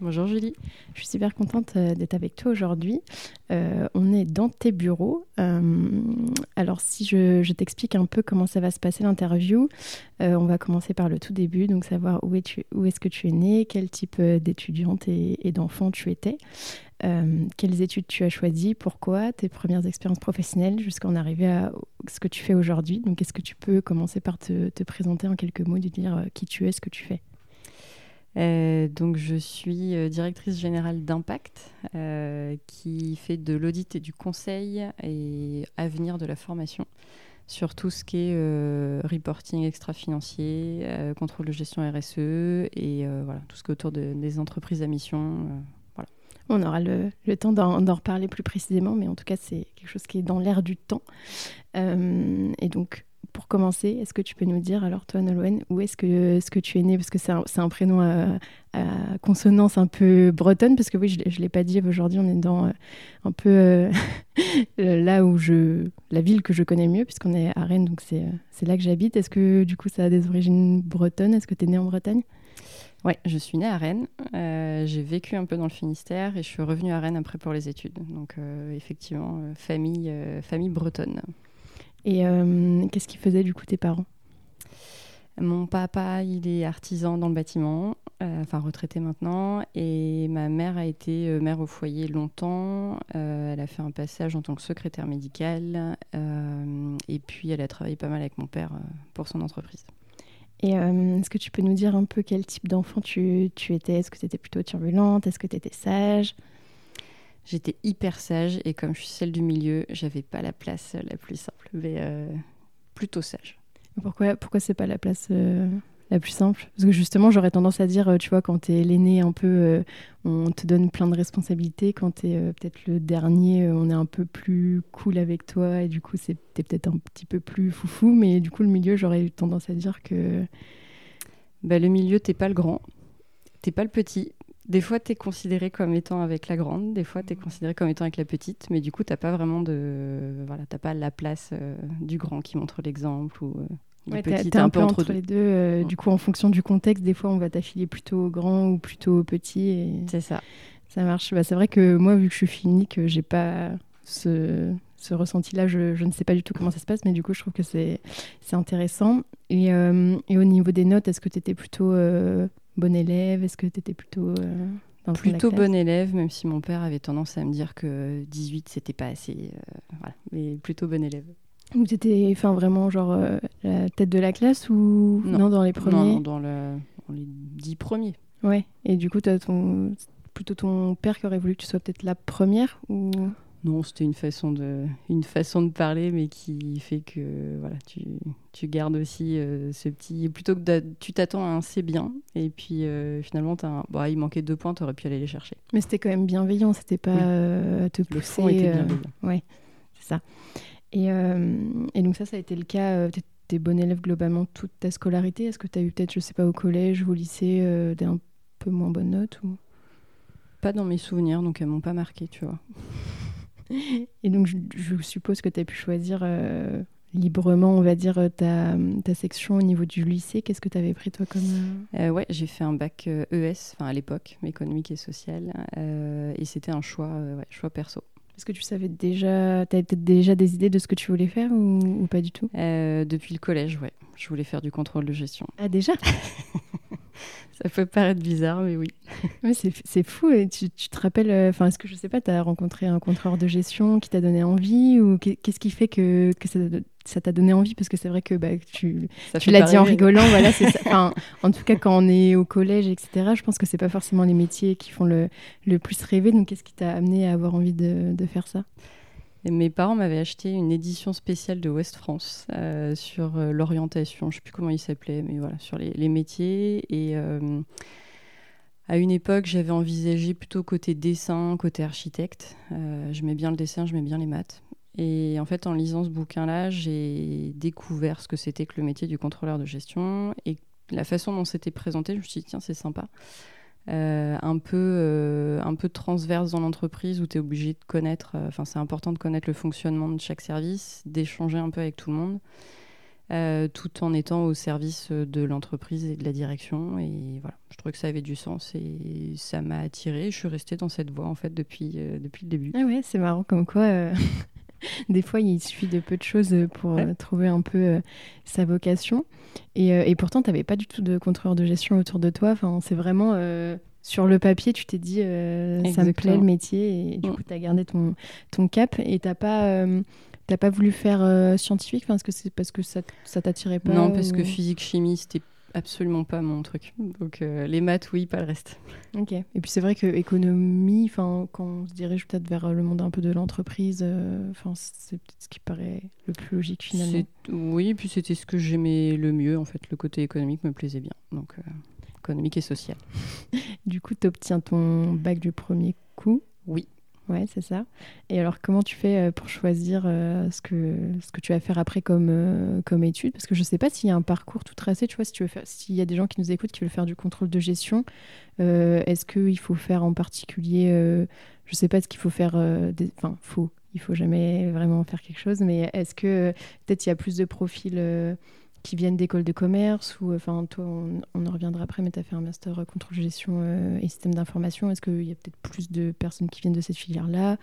Bonjour Julie. Je suis super contente euh, d'être avec toi aujourd'hui. Euh, on est dans tes bureaux. Euh, alors si je, t'explique un peu comment ça va se passer l'interview, on va commencer par le tout début, donc savoir où, es-tu, où est-ce que tu es née, quel type d'étudiante et, d'enfant tu étais, quelles études tu as choisies, pourquoi, tes premières expériences professionnelles jusqu'à en arriver à ce que tu fais aujourd'hui. Donc est-ce que tu peux commencer par te, te présenter en quelques mots, de dire qui tu es, ce que tu fais? Euh, donc, je suis euh, directrice générale d'Impact, euh, qui fait de l'audit et du conseil et avenir de la formation sur tout ce qui est reporting extra-financier, contrôle de gestion RSE et voilà, tout ce qui est autour des entreprises à mission. voilà. On aura le, le temps d'en reparler plus précisément, mais en tout cas, c'est quelque chose qui est dans l'air du temps. et donc, pour commencer, est-ce que tu peux nous dire, alors toi, Nolwenn, où est-ce que, que tu es né? Parce que c'est un, prénom à, consonance un peu bretonne, parce que oui, je ne l'ai pas dit, aujourd'hui on est dans euh, un peu euh, là où je... la ville que je connais mieux, puisqu'on est à Rennes, donc c'est euh, là que j'habite. Est-ce que du coup ça a des origines bretonnes? Est-ce que tu es né en Bretagne? Oui, je suis née à Rennes. j'ai vécu un peu dans le Finistère et je suis revenue à Rennes après pour les études. Donc effectivement, famille, famille bretonne. Et euh, qu'est-ce qu'ils faisaient du coup tes parents? Mon papa, il est artisan dans le bâtiment, euh, enfin retraité maintenant, et ma mère a été euh, mère au foyer longtemps. elle a fait un passage en tant que secrétaire médicale, et puis elle a travaillé pas mal avec mon père pour son entreprise. Et est-ce que tu peux nous dire un peu quel type d'enfant tu, tu étais? Est-ce que tu étais plutôt turbulente? Est-ce que tu étais sage? J'étais hyper sage et comme je suis celle du milieu, j'avais pas la place la plus simple, mais euh, plutôt sage. Pourquoi, pourquoi c'est pas la place euh, la plus simple? Parce que justement, j'aurais tendance à dire, euh, tu vois, quand tu es l'aîné un peu, on te donne plein de responsabilités. Quand tu es peut-être le dernier, on est un peu plus cool avec toi et du coup, c'est peut-être un petit peu plus foufou. Mais du coup, le milieu, j'aurais eu tendance à dire que. Bah, le milieu, t'es pas le grand, t'es pas le petit, des fois, tu es considéré comme étant avec la grande, des fois, tu es considéré comme étant avec la petite, mais du coup, tu pas vraiment de. Voilà, t'as pas la place euh, du grand qui montre l'exemple ou. Euh, ouais, un, peu entre, les deux. Euh, du coup, en fonction du contexte, des fois, on va t'affiler plutôt au grand ou plutôt au petit. Et... C'est ça. Ça marche. Bah, c'est vrai que moi, vu que je suis unique, j'ai pas ce, ce ressenti-là. Je, je, ne sais pas du tout comment ça se passe, mais du coup, je trouve que c'est intéressant. Et, et, au niveau des notes, est-ce que tu étais plutôt bon élève Est-ce que tu étais plutôt euh, dans Plutôt bon élève, même si mon père avait tendance à me dire que 18, c'était pas assez. Euh, voilà, mais plutôt bon élève. Ou tu étais enfin, vraiment genre euh, la tête de la classe ou non, dans les premiers Non, dans, le, dans les 10 premiers. Ouais, et du coup, as ton, plutôt ton père qui aurait voulu que tu sois peut-être la première ou non, c'était une façon de, une façon de parler, mais qui fait que voilà, tu, tu gardes aussi euh, ce petit. Plutôt que tu t'attends à un c'est bien, et puis euh, finalement, as un... bah, il manquait deux points, tu aurais pu aller les chercher. Mais c'était quand même bienveillant, c'était pas euh, te pousser. Le fond était bienveillant. ouais, c'est ça. Et, et, donc, ça, ça a été le cas. tu es bon élève globalement toute ta scolarité. Est-ce que tu as eu peut-être, je sais pas, au collège ou au lycée, des un peu moins bonnes notes ou... Pas dans mes souvenirs, donc elles m'ont pas marqué, tu vois. Et donc, je, suppose que tu as pu choisir euh, librement, on va dire, ta, ta, section au niveau du lycée. Qu'est-ce que tu avais pris, toi, comme. Euh, euh ouais, j'ai fait un bac ES, e enfin à l'époque, économique et social. Euh, et c'était un choix, ouais, choix perso. Est-ce que tu savais déjà, tu avais peut-être déjà des idées de ce que tu voulais faire ou, pas du tout? Depuis le collège, ouais. Je voulais faire du contrôle de gestion. Ah, déjà? Ça peut paraître bizarre, mais oui. Mais c'est fou. Et tu, tu te rappelles, euh, enfin, est-ce que je sais pas, tu as rencontré un contrôleur de gestion qui t'a donné envie ou qu'est-ce qui fait que, que ça t'a donné envie? Parce que c'est vrai que bah, tu, tu l'as dit en rigolant, voilà, Enfin, en tout cas, quand on est au collège, etc., je pense que c'est pas forcément les métiers qui font le, le plus rêver. Donc, qu'est-ce qui t'a amené à avoir envie de, de faire ça? Mes parents m'avaient acheté une édition spéciale de West France euh, sur euh, l'orientation, je ne sais plus comment il s'appelait, mais voilà, sur les, métiers. Et euh, à une époque, j'avais envisagé plutôt côté dessin, côté architecte. je mets bien le dessin, je mets bien les maths. Et en fait, en lisant ce bouquin-là, j'ai découvert ce que c'était que le métier du contrôleur de gestion et la façon dont c'était présenté. Je me suis dit, tiens, c'est sympa. Euh, un, peu, euh, un peu transverse dans l'entreprise où tu es obligé de connaître, euh, enfin c'est important de connaître le fonctionnement de chaque service, d'échanger un peu avec tout le monde, tout en étant au service de l'entreprise et de la direction. Et voilà, je trouvais que ça avait du sens et ça m'a attiré. Je suis restée dans cette voie en fait depuis, depuis le début. Ah ouais, c'est marrant comme quoi des fois, il suffit de peu de choses pour trouver un peu sa vocation. Euh, et, pourtant, tu n'avais pas du tout de contrôleur de gestion autour de toi. Enfin, c'est vraiment euh, sur le papier, tu t'es dit euh, ça me plaît le métier et du mm. coup, tu as gardé ton, ton cap et tu n'as pas. T'as pas voulu faire scientifique? Est-ce que c'est parce que ça, ça t'attirait pas Non, parce que physique, chimie, c'était absolument pas mon truc. Donc euh, les maths, oui, pas le reste. Ok. Et puis c'est vrai que économie, quand on se dirige peut-être vers le monde un peu de l'entreprise, euh, c'est peut-être ce qui paraît le plus logique finalement. Oui, et puis c'était ce que j'aimais le mieux en fait. Le côté économique me plaisait bien. Donc euh, économique et social. du coup, tu obtiens ton bac du premier coup. Oui. Ouais, c'est ça. Et alors, comment tu fais euh, pour choisir euh, ce, que, ce que tu vas faire après comme, euh, comme étude? Parce que je ne sais pas s'il y a un parcours tout tracé, tu vois, si s'il y a des gens qui nous écoutent qui veulent faire du contrôle de gestion, est-ce qu'il faut faire en particulier, je ne sais pas ce qu'il faut faire, enfin, faut, il faut jamais vraiment faire quelque chose, mais est-ce que peut-être il y a plus de profils qui viennent d'écoles de commerce ou enfin toi on, en reviendra après mais tu as fait un master euh, contrôle gestion euh, et système d'information. Est-ce qu'il y a peut-être plus de personnes qui viennent de cette filière là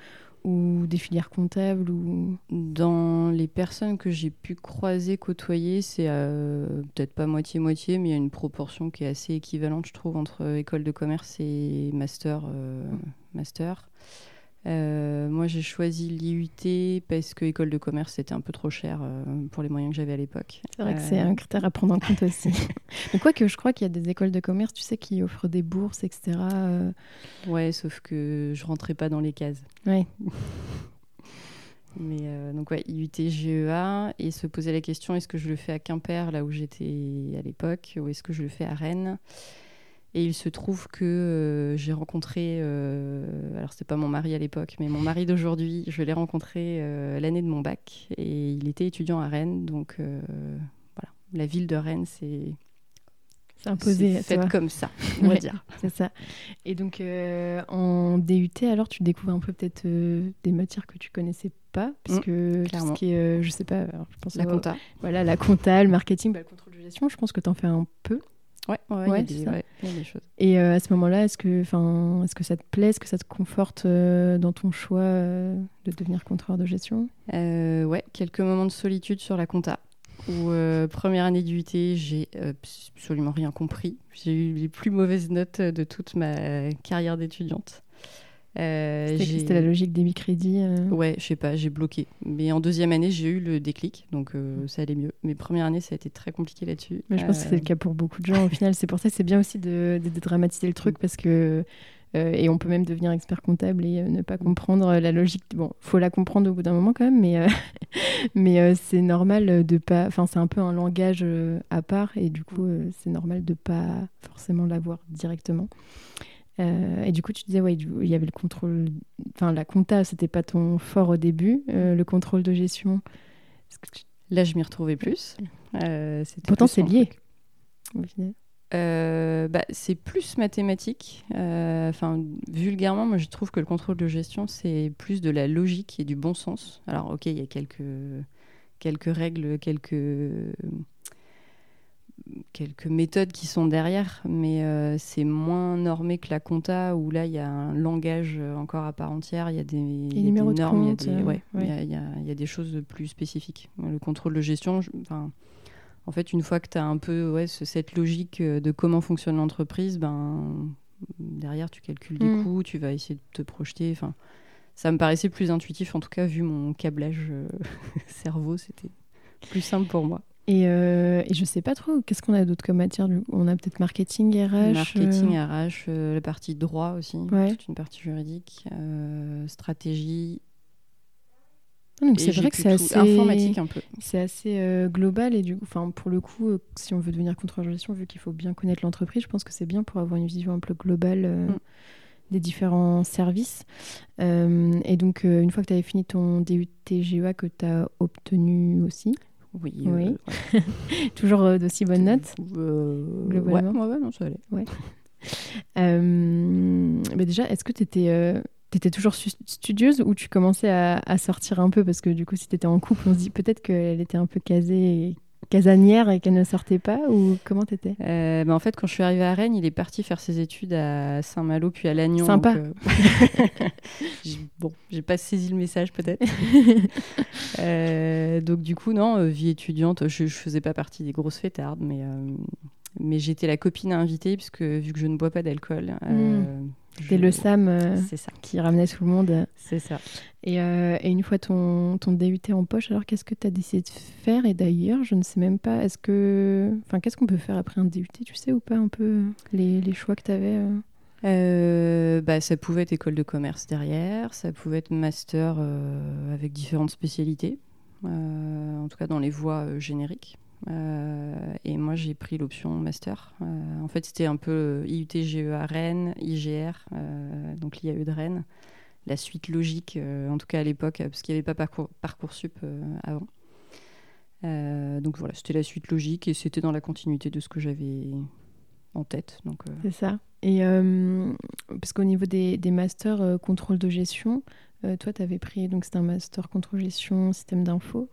ou des filières comptables ou? Dans les personnes que j'ai pu croiser côtoyer c'est euh, peut-être pas moitié moitié mais il y a une proportion qui est assez équivalente je trouve entre école de commerce et master master euh, moi, j'ai choisi l'IUT parce que école de commerce, c'était un peu trop cher euh, pour les moyens que j'avais à l'époque. C'est vrai que c'est un critère à prendre en compte aussi. Mais quoi que je crois qu'il y a des écoles de commerce, tu sais, qui offrent des bourses, etc. Euh. Ouais, sauf que je rentrais pas dans les cases. Ouais. Mais donc, ouais, IUT, GEA, et se poser la question est-ce que je le fais à Quimper, là où j'étais à l'époque, ou est-ce que je le fais à Rennes? Et il se trouve que euh, j'ai rencontré, euh, alors c'était pas mon mari à l'époque, mais mon mari d'aujourd'hui, je l'ai rencontré euh, l'année de mon bac et il était étudiant à Rennes. Donc voilà, la ville de Rennes, c'est imposé fait comme ça, on va dire. c'est ça. Et donc en DUT, alors tu découvres un peu peut-être des matières que tu connaissais pas, puisque mmh, tout ce qui est, je sais pas, je pense la compta. Voilà, la compta, le marketing, bah, le contrôle de gestion, je pense que tu en fais un peu. Ouais, ouais, il y, a des choses. Et euh, à ce moment-là, est-ce que, est-ce que ça te plaît, est-ce que ça te conforte euh, dans ton choix euh, de devenir contrôleur de gestion? Ouais, quelques moments de solitude sur la compta. Où première année d'UT, j'ai absolument rien compris. J'ai eu les plus mauvaises notes de toute ma carrière d'étudiante. Euh, C'était la logique des mi-crédits euh. Ouais, je sais pas, j'ai bloqué. Mais en deuxième année, j'ai eu le déclic, donc euh, mm. ça allait mieux. Mais première année, ça a été très compliqué là-dessus. Mais je pense que c'est le cas pour beaucoup de gens au final. C'est pour ça que c'est bien aussi de, de, dramatiser le truc parce que. et on peut même devenir expert comptable et ne pas comprendre la logique. Bon, faut la comprendre au bout d'un moment quand même, mais, mais c'est normal de pas. Enfin, c'est un peu un langage à part et du coup, c'est normal de pas forcément l'avoir directement. Euh, et du coup, tu disais, ouais, il y avait le contrôle, enfin, la compta, c'était pas ton fort au début, euh, le contrôle de gestion. Là, je m'y retrouvais plus. Euh, Pourtant, c'est lié. bah, c'est plus mathématique. Enfin, vulgairement, moi, je trouve que le contrôle de gestion, c'est plus de la logique et du bon sens. Alors, ok, il y a quelques, quelques règles, quelques quelques méthodes qui sont derrière, mais euh, c'est moins normé que la compta où là il y a un langage euh, encore à part entière, il y a des, normes, il y, a des choses plus spécifiques. Le contrôle de gestion, enfin, en fait, une fois que tu as un peu ouais, cette logique de comment fonctionne l'entreprise, ben, derrière, tu calcules des mm. coûts, tu vas essayer de te projeter. Enfin, ça me paraissait plus intuitif, en tout cas, vu mon câblage cerveau, c'était plus simple pour moi. Et, euh, et, je sais pas trop, qu'est-ce qu'on a d'autre comme matière On a peut-être marketing, RH Marketing, euh, RH, euh, la partie droit aussi, toute une partie juridique, stratégie. Ah, donc c'est vrai que c'est assez informatique un peu. C'est assez global et du coup, enfin pour le coup, si on veut devenir contrôleur de gestion, vu qu'il faut bien connaître l'entreprise, je pense que c'est bien pour avoir une vision un peu globale. Mm. des différents services. et donc, une fois que tu avais fini ton DUT GEA que tu as obtenu aussi, oui. oui. Euh, Toujours euh, d'aussi bonnes notes euh, Globalement. Ouais, non, ça allait. Ouais. mais déjà, est-ce que tu étais, étais, toujours studieuse ou tu commençais à, à, sortir un peu? Parce que du coup, si tu étais en couple, on se dit peut-être qu'elle était un peu casée et casanière et qu'elle ne sortait pas ou comment t'étais? Euh, bah En fait, quand je suis arrivée à Rennes, il est parti faire ses études à Saint-Malo puis à Lannion. Sympa. Donc, euh... bon, j'ai pas saisi le message peut-être. euh, donc du coup, non, euh, vie étudiante, je, je faisais pas partie des grosses fêtardes, mais euh, mais j'étais la copine à inviter puisque vu que je ne bois pas d'alcool. Hmm. C'était le Sam euh, qui ramenait tout le monde. C'est ça. Et, euh, et, une fois ton, ton DUT en poche, alors qu'est-ce que tu as décidé de faire? Et d'ailleurs, je ne sais même pas, est-ce que. Enfin, qu'est-ce qu'on peut faire après un DUT Tu sais ou pas un peu les, les choix que tu avais euh? bah, ça pouvait être école de commerce derrière, ça pouvait être master avec différentes spécialités, en tout cas dans les voies génériques. Euh, et moi, j'ai pris l'option master. Euh, en fait, c'était un peu IUT GEA Rennes, IGR, euh, donc l'IAE de Rennes. La suite logique, en tout cas à l'époque, parce qu'il n'y avait pas parcours, Parcoursup avant. donc voilà, c'était la suite logique et c'était dans la continuité de ce que j'avais en tête. Donc, C'est ça. Et parce qu'au niveau des, des masters contrôle de gestion, toi, tu avais pris, donc c'était un master contrôle gestion système d'info,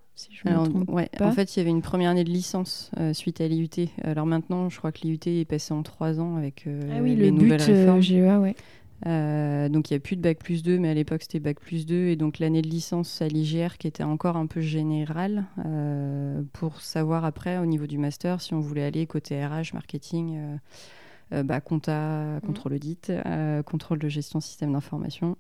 en fait, il y avait une première année de licence euh, suite à l'IUT. Alors maintenant, je crois que l'IUT est passé en trois ans avec euh, ah oui, les le nouvelles but, euh, réformes. GEA, ouais. donc il n'y a plus de bac plus 2, mais à l'époque c'était bac plus 2. Et donc l'année de licence à l'IGR qui était encore un peu générale pour savoir après au niveau du master si on voulait aller côté RH, marketing, bah, compta, mmh. contrôle audit, contrôle de gestion système d'information.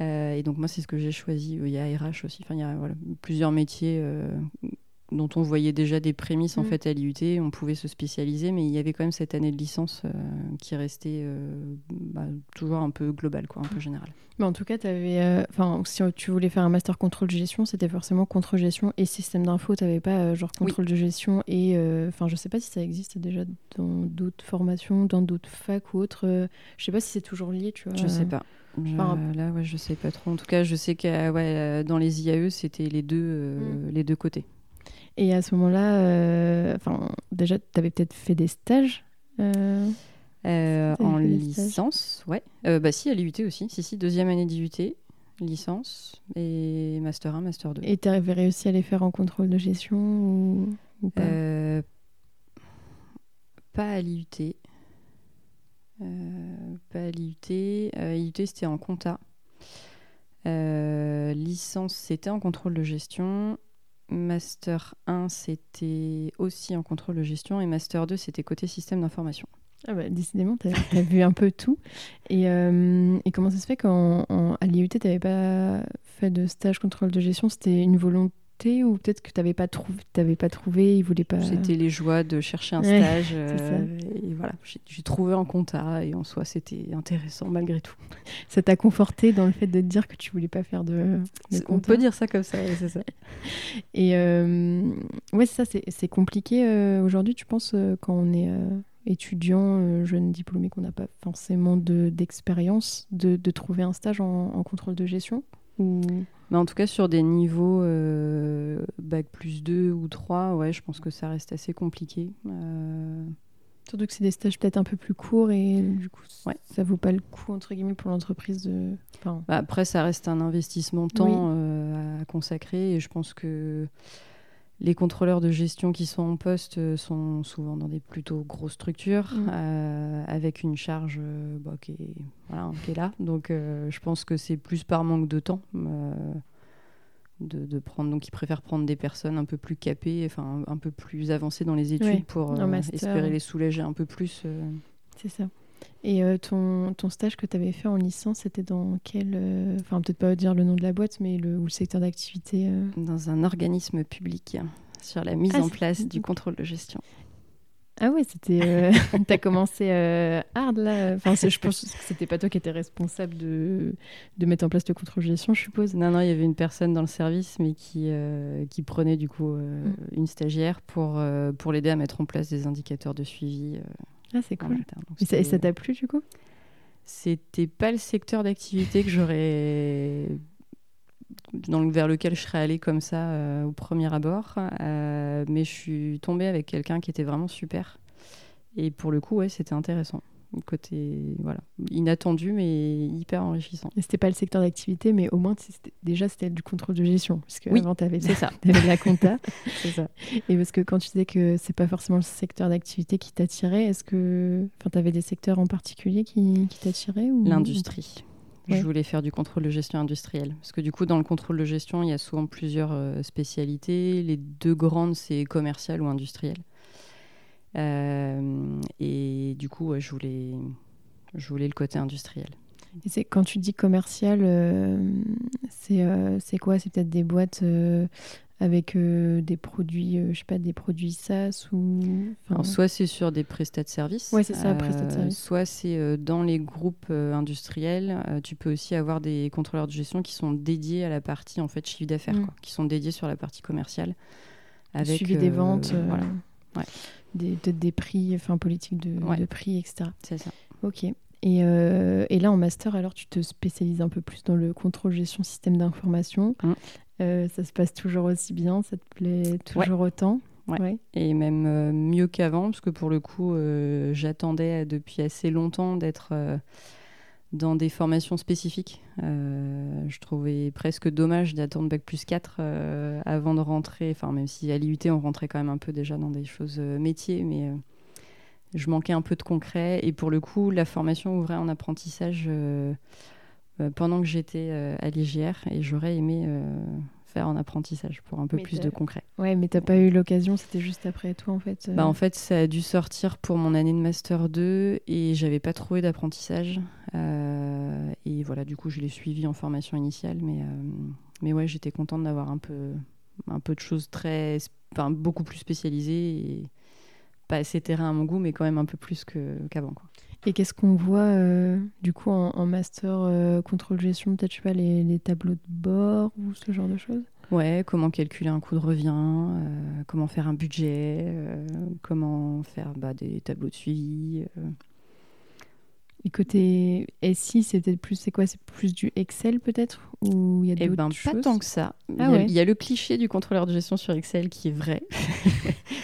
Euh, et donc moi, c'est ce que j'ai choisi. Il y a RH aussi. Enfin, il y a voilà, plusieurs métiers euh, dont on voyait déjà des prémices en mm. fait à l'IUT. On pouvait se spécialiser, mais il y avait quand même cette année de licence euh, qui restait bah, toujours un peu globale, quoi, un peu générale. Mais en tout cas, avais, si tu voulais faire un master contrôle de gestion, c'était forcément contrôle de gestion et système d'info. Tu n'avais pas genre contrôle de gestion et enfin, je sais pas si ça existe déjà dans d'autres formations, dans d'autres facs ou autres. je sais pas si c'est toujours lié, tu vois. Je sais pas. Là, ouais, je sais pas trop. En tout cas, je sais que ouais, euh, dans les IAE, c'était les, deux, euh, mm. les deux côtés. Et à ce moment-là, euh, enfin, déjà, tu avais peut-être fait des stages En licence, ouais. bah si, à l'IUT aussi. Si, si, deuxième année d'IUT, licence et Master 1, Master 2. Et tu avais réussi à les faire en contrôle de gestion ou, ou pas? Pas à l'IUT. Euh, pas à l'IUT. Euh, IUT, c'était en compta. Euh, licence, c'était en contrôle de gestion. Master 1, c'était aussi en contrôle de gestion. Et Master 2, c'était côté système d'information. Ah bah, décidément, tu vu un peu tout. Et, et comment ça se fait qu'à l'IUT, tu n'avais pas fait de stage contrôle de gestion? C'était une volonté ou peut-être que tu n'avais pas, trouvé, pas trouvé, ils voulaient pas... C'était les joies de chercher un stage. Euh, et voilà, j'ai trouvé un compta et en soi, c'était intéressant malgré tout. Ça t'a conforté dans le fait de te dire que tu voulais pas faire de, On peut dire ça comme ça, c'est ça. Et euh, ouais, ça, c'est compliqué euh, aujourd'hui, tu penses, quand on est étudiant, jeune diplômé, qu'on n'a pas forcément d'expérience, de, de, trouver un stage en, en contrôle de gestion ou... Mais en tout cas, sur des niveaux euh, bac plus 2 ou 3, ouais, je pense que ça reste assez compliqué. Euh... Surtout que c'est des stages peut-être un peu plus courts et du coup, ouais. ça vaut pas le coup, entre guillemets, pour l'entreprise de. Bah, après, ça reste un investissement de temps euh, à consacrer et je pense que les contrôleurs de gestion qui sont en poste euh, sont souvent dans des plutôt grosses structures mm. euh, avec une charge euh, bah, qui, est, là. Donc je pense que c'est plus par manque de temps de, prendre. Donc, ils préfèrent prendre des personnes un peu plus capées, enfin un, peu plus avancées dans les études pour espérer les soulager un peu plus. C'est ça. Et ton, ton, stage que tu avais fait en licence, c'était dans quel. Enfin, peut-être pas dire le nom de la boîte, mais le, ou le secteur d'activité Dans un organisme public sur la mise ah, en place du contrôle de gestion. Ah ouais, c'était. Euh, t'as commencé euh, hard là. Enfin, je pense que c'était pas toi qui étais responsable de, de mettre en place le contrôle de gestion, je suppose. Non, non, il y avait une personne dans le service, mais qui, euh, qui prenait du coup mm. une stagiaire pour, pour l'aider à mettre en place des indicateurs de suivi. Ah, c'est cool. et ça t'a plu du coup? C'était pas le secteur d'activité que j'aurais dans, vers lequel je serais allée comme ça euh, au premier abord. Euh, mais je suis tombée avec quelqu'un qui était vraiment super. Et pour le coup, ouais, c'était intéressant. Côté voilà, inattendu mais hyper enrichissant. Et c'était pas le secteur d'activité, mais au moins déjà c'était du contrôle de gestion, parce que oui, avant t'avais c'est ça, avais la compta. c'est ça. Et parce que quand tu disais que c'est pas forcément le secteur d'activité qui t'attirait, est-ce que, enfin, t'avais des secteurs en particulier qui, qui t'attiraient ou? L'industrie. Je voulais faire du contrôle de gestion industrielle. Parce que du coup, dans le contrôle de gestion, il y a souvent plusieurs euh, spécialités. Les deux grandes, c'est commercial ou industriel. Euh, et du coup, je, voulais, je voulais le côté industriel. Et c'est quand tu dis commercial, euh, c'est quoi? C'est peut-être des boîtes avec euh, des produits, euh, je sais pas, des produits SaaS ou. soit c'est sur des prestats de services. Ouais, c'est ça, prestats de services. Soit c'est euh, dans les groupes industriels. tu peux aussi avoir des contrôleurs de gestion qui sont dédiés à la partie en fait chiffre d'affaires, mm. qui sont dédiés sur la partie commerciale. Avec, Suivi des ventes, voilà. Ouais. Des, des prix, enfin politique de, de prix, etc. C'est ça. Ok. Et, et, là, en master, alors, tu te spécialises un peu plus dans le contrôle gestion système d'information. Mm. Euh, ça se passe toujours aussi bien, ça te plaît toujours autant? Ouais. Et même euh, mieux qu'avant, parce que pour le coup, euh, j'attendais depuis assez longtemps d'être dans des formations spécifiques. je trouvais presque dommage d'attendre Bac plus 4 avant de rentrer, enfin même si à l'IUT on rentrait quand même un peu déjà dans des choses métiers, mais je manquais un peu de concret. Et pour le coup, la formation ouvrait en apprentissage euh, pendant que j'étais euh, à l'IGR et j'aurais aimé euh, faire en apprentissage pour un peu plus de concret. Ouais, mais t'as pas eu l'occasion, c'était juste après toi en fait. Bah, en fait, ça a dû sortir pour mon année de master 2 et j'avais pas trouvé d'apprentissage. et voilà, du coup, je l'ai suivi en formation initiale, mais mais ouais, j'étais contente d'avoir un peu un peu de choses très, enfin, beaucoup plus spécialisées et pas assez terrain à mon goût, mais quand même un peu plus qu'avant. quoi. Et qu'est-ce qu'on voit euh, du coup en, master euh, contrôle gestion Peut-être, je sais pas, les, tableaux de bord ou ce genre de choses? Ouais, comment calculer un coût de revient, euh, comment faire un budget, comment faire bah, des tableaux de suivi. Et côté SI, c'est peut-être plus, c'est quoi? C'est plus du Excel peut-être? Ou il y a eh d'autres ben, choses? Pas tant que ça. Ah il, y a, le cliché du contrôleur de gestion sur Excel qui est vrai.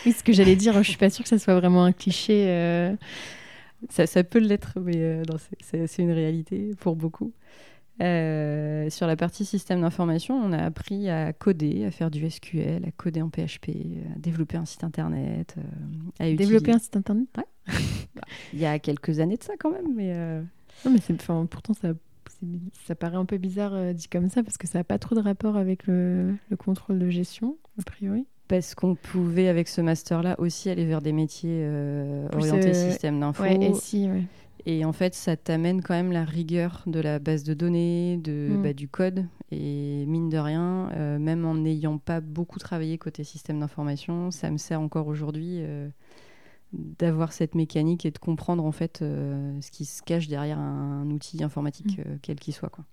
oui, ce que j'allais dire, je suis pas sûre que ça soit vraiment un cliché. Ça, peut l'être, mais euh, c'est une réalité pour beaucoup. Euh, sur la partie système d'information, on a appris à coder, à faire du SQL, à coder en PHP, à développer un site internet. Euh, à développer un site internet? Ouais. Il y a quelques années de ça quand même, mais. Non, mais pourtant ça, ça paraît un peu bizarre dit comme ça parce que ça n'a pas trop de rapport avec le, le contrôle de gestion, a priori parce qu'on pouvait, avec ce master-là, aussi aller vers des métiers euh, orientés euh, système d'info. Ouais, et, si, ouais. et en fait, ça t'amène quand même la rigueur de la base de données, de, mm. bah, du code. Et mine de rien, euh, même en n'ayant pas beaucoup travaillé côté système d'information, ça me sert encore aujourd'hui d'avoir cette mécanique et de comprendre en fait ce qui se cache derrière un, outil informatique, mm. quel qu'il soit. Quoi.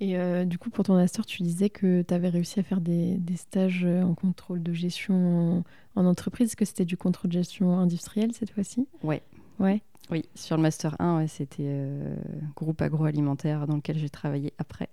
Et euh, du coup, pour ton master, tu disais que tu avais réussi à faire des, stages euh, en contrôle de gestion en, entreprise. Est-ce que c'était du contrôle de gestion industriel cette fois-ci? Ouais. Ouais. Oui, sur le master 1, ouais, c'était euh, groupe agroalimentaire dans lequel j'ai travaillé après.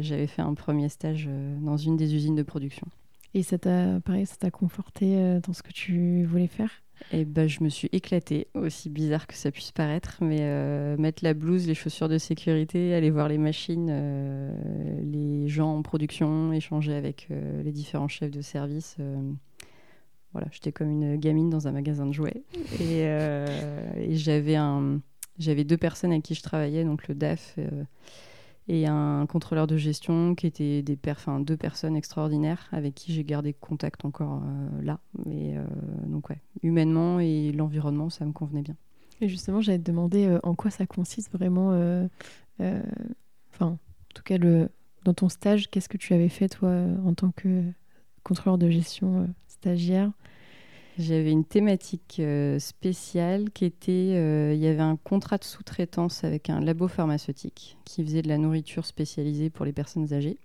J'avais fait un premier stage dans une des usines de production. Et ça t'a, pareil, ça t'a conforté dans ce que tu voulais faire? Et ben, je me suis éclatée, aussi bizarre que ça puisse paraître, mais euh, mettre la blouse, les chaussures de sécurité, aller voir les machines, euh, les gens en production, échanger avec euh, les différents chefs de service. voilà, j'étais comme une gamine dans un magasin de jouets. Et, j'avais, j'avais deux personnes avec qui je travaillais, donc le DAF et un contrôleur de gestion qui était des deux personnes extraordinaires avec qui j'ai gardé contact encore là. Mais donc ouais, humainement et l'environnement, ça me convenait bien. Et justement, j'allais te demander en quoi ça consiste vraiment. Enfin, en tout cas, dans ton stage, qu'est-ce que tu avais fait toi en tant que contrôleur de gestion stagiaire? J'avais une thématique euh, spéciale qui était, euh, il y avait un contrat de sous-traitance avec un labo pharmaceutique qui faisait de la nourriture spécialisée pour les personnes âgées,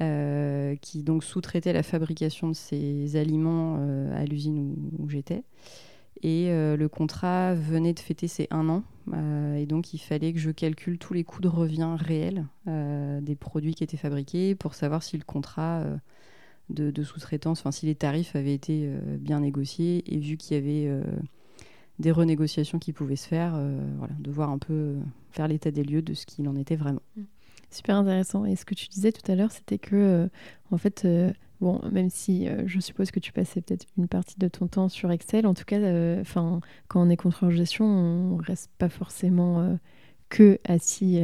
euh, qui donc sous-traitait la fabrication de ces aliments à l'usine où, où j'étais. Et le contrat venait de fêter ses un an, et donc il fallait que je calcule tous les coûts de revient réels des produits qui étaient fabriqués pour savoir si le contrat de, sous-traitance, enfin, si les tarifs avaient été euh, bien négociés et vu qu'il y avait euh, des renégociations qui pouvaient se faire, euh, voilà, de voir un peu faire l'état des lieux de ce qu'il en était vraiment. Mm. Super intéressant. Et ce que tu disais tout à l'heure, c'était que, en fait, bon, même si je suppose que tu passais peut-être une partie de ton temps sur Excel, en tout cas, quand on est contrôleur gestion, on reste pas forcément que assis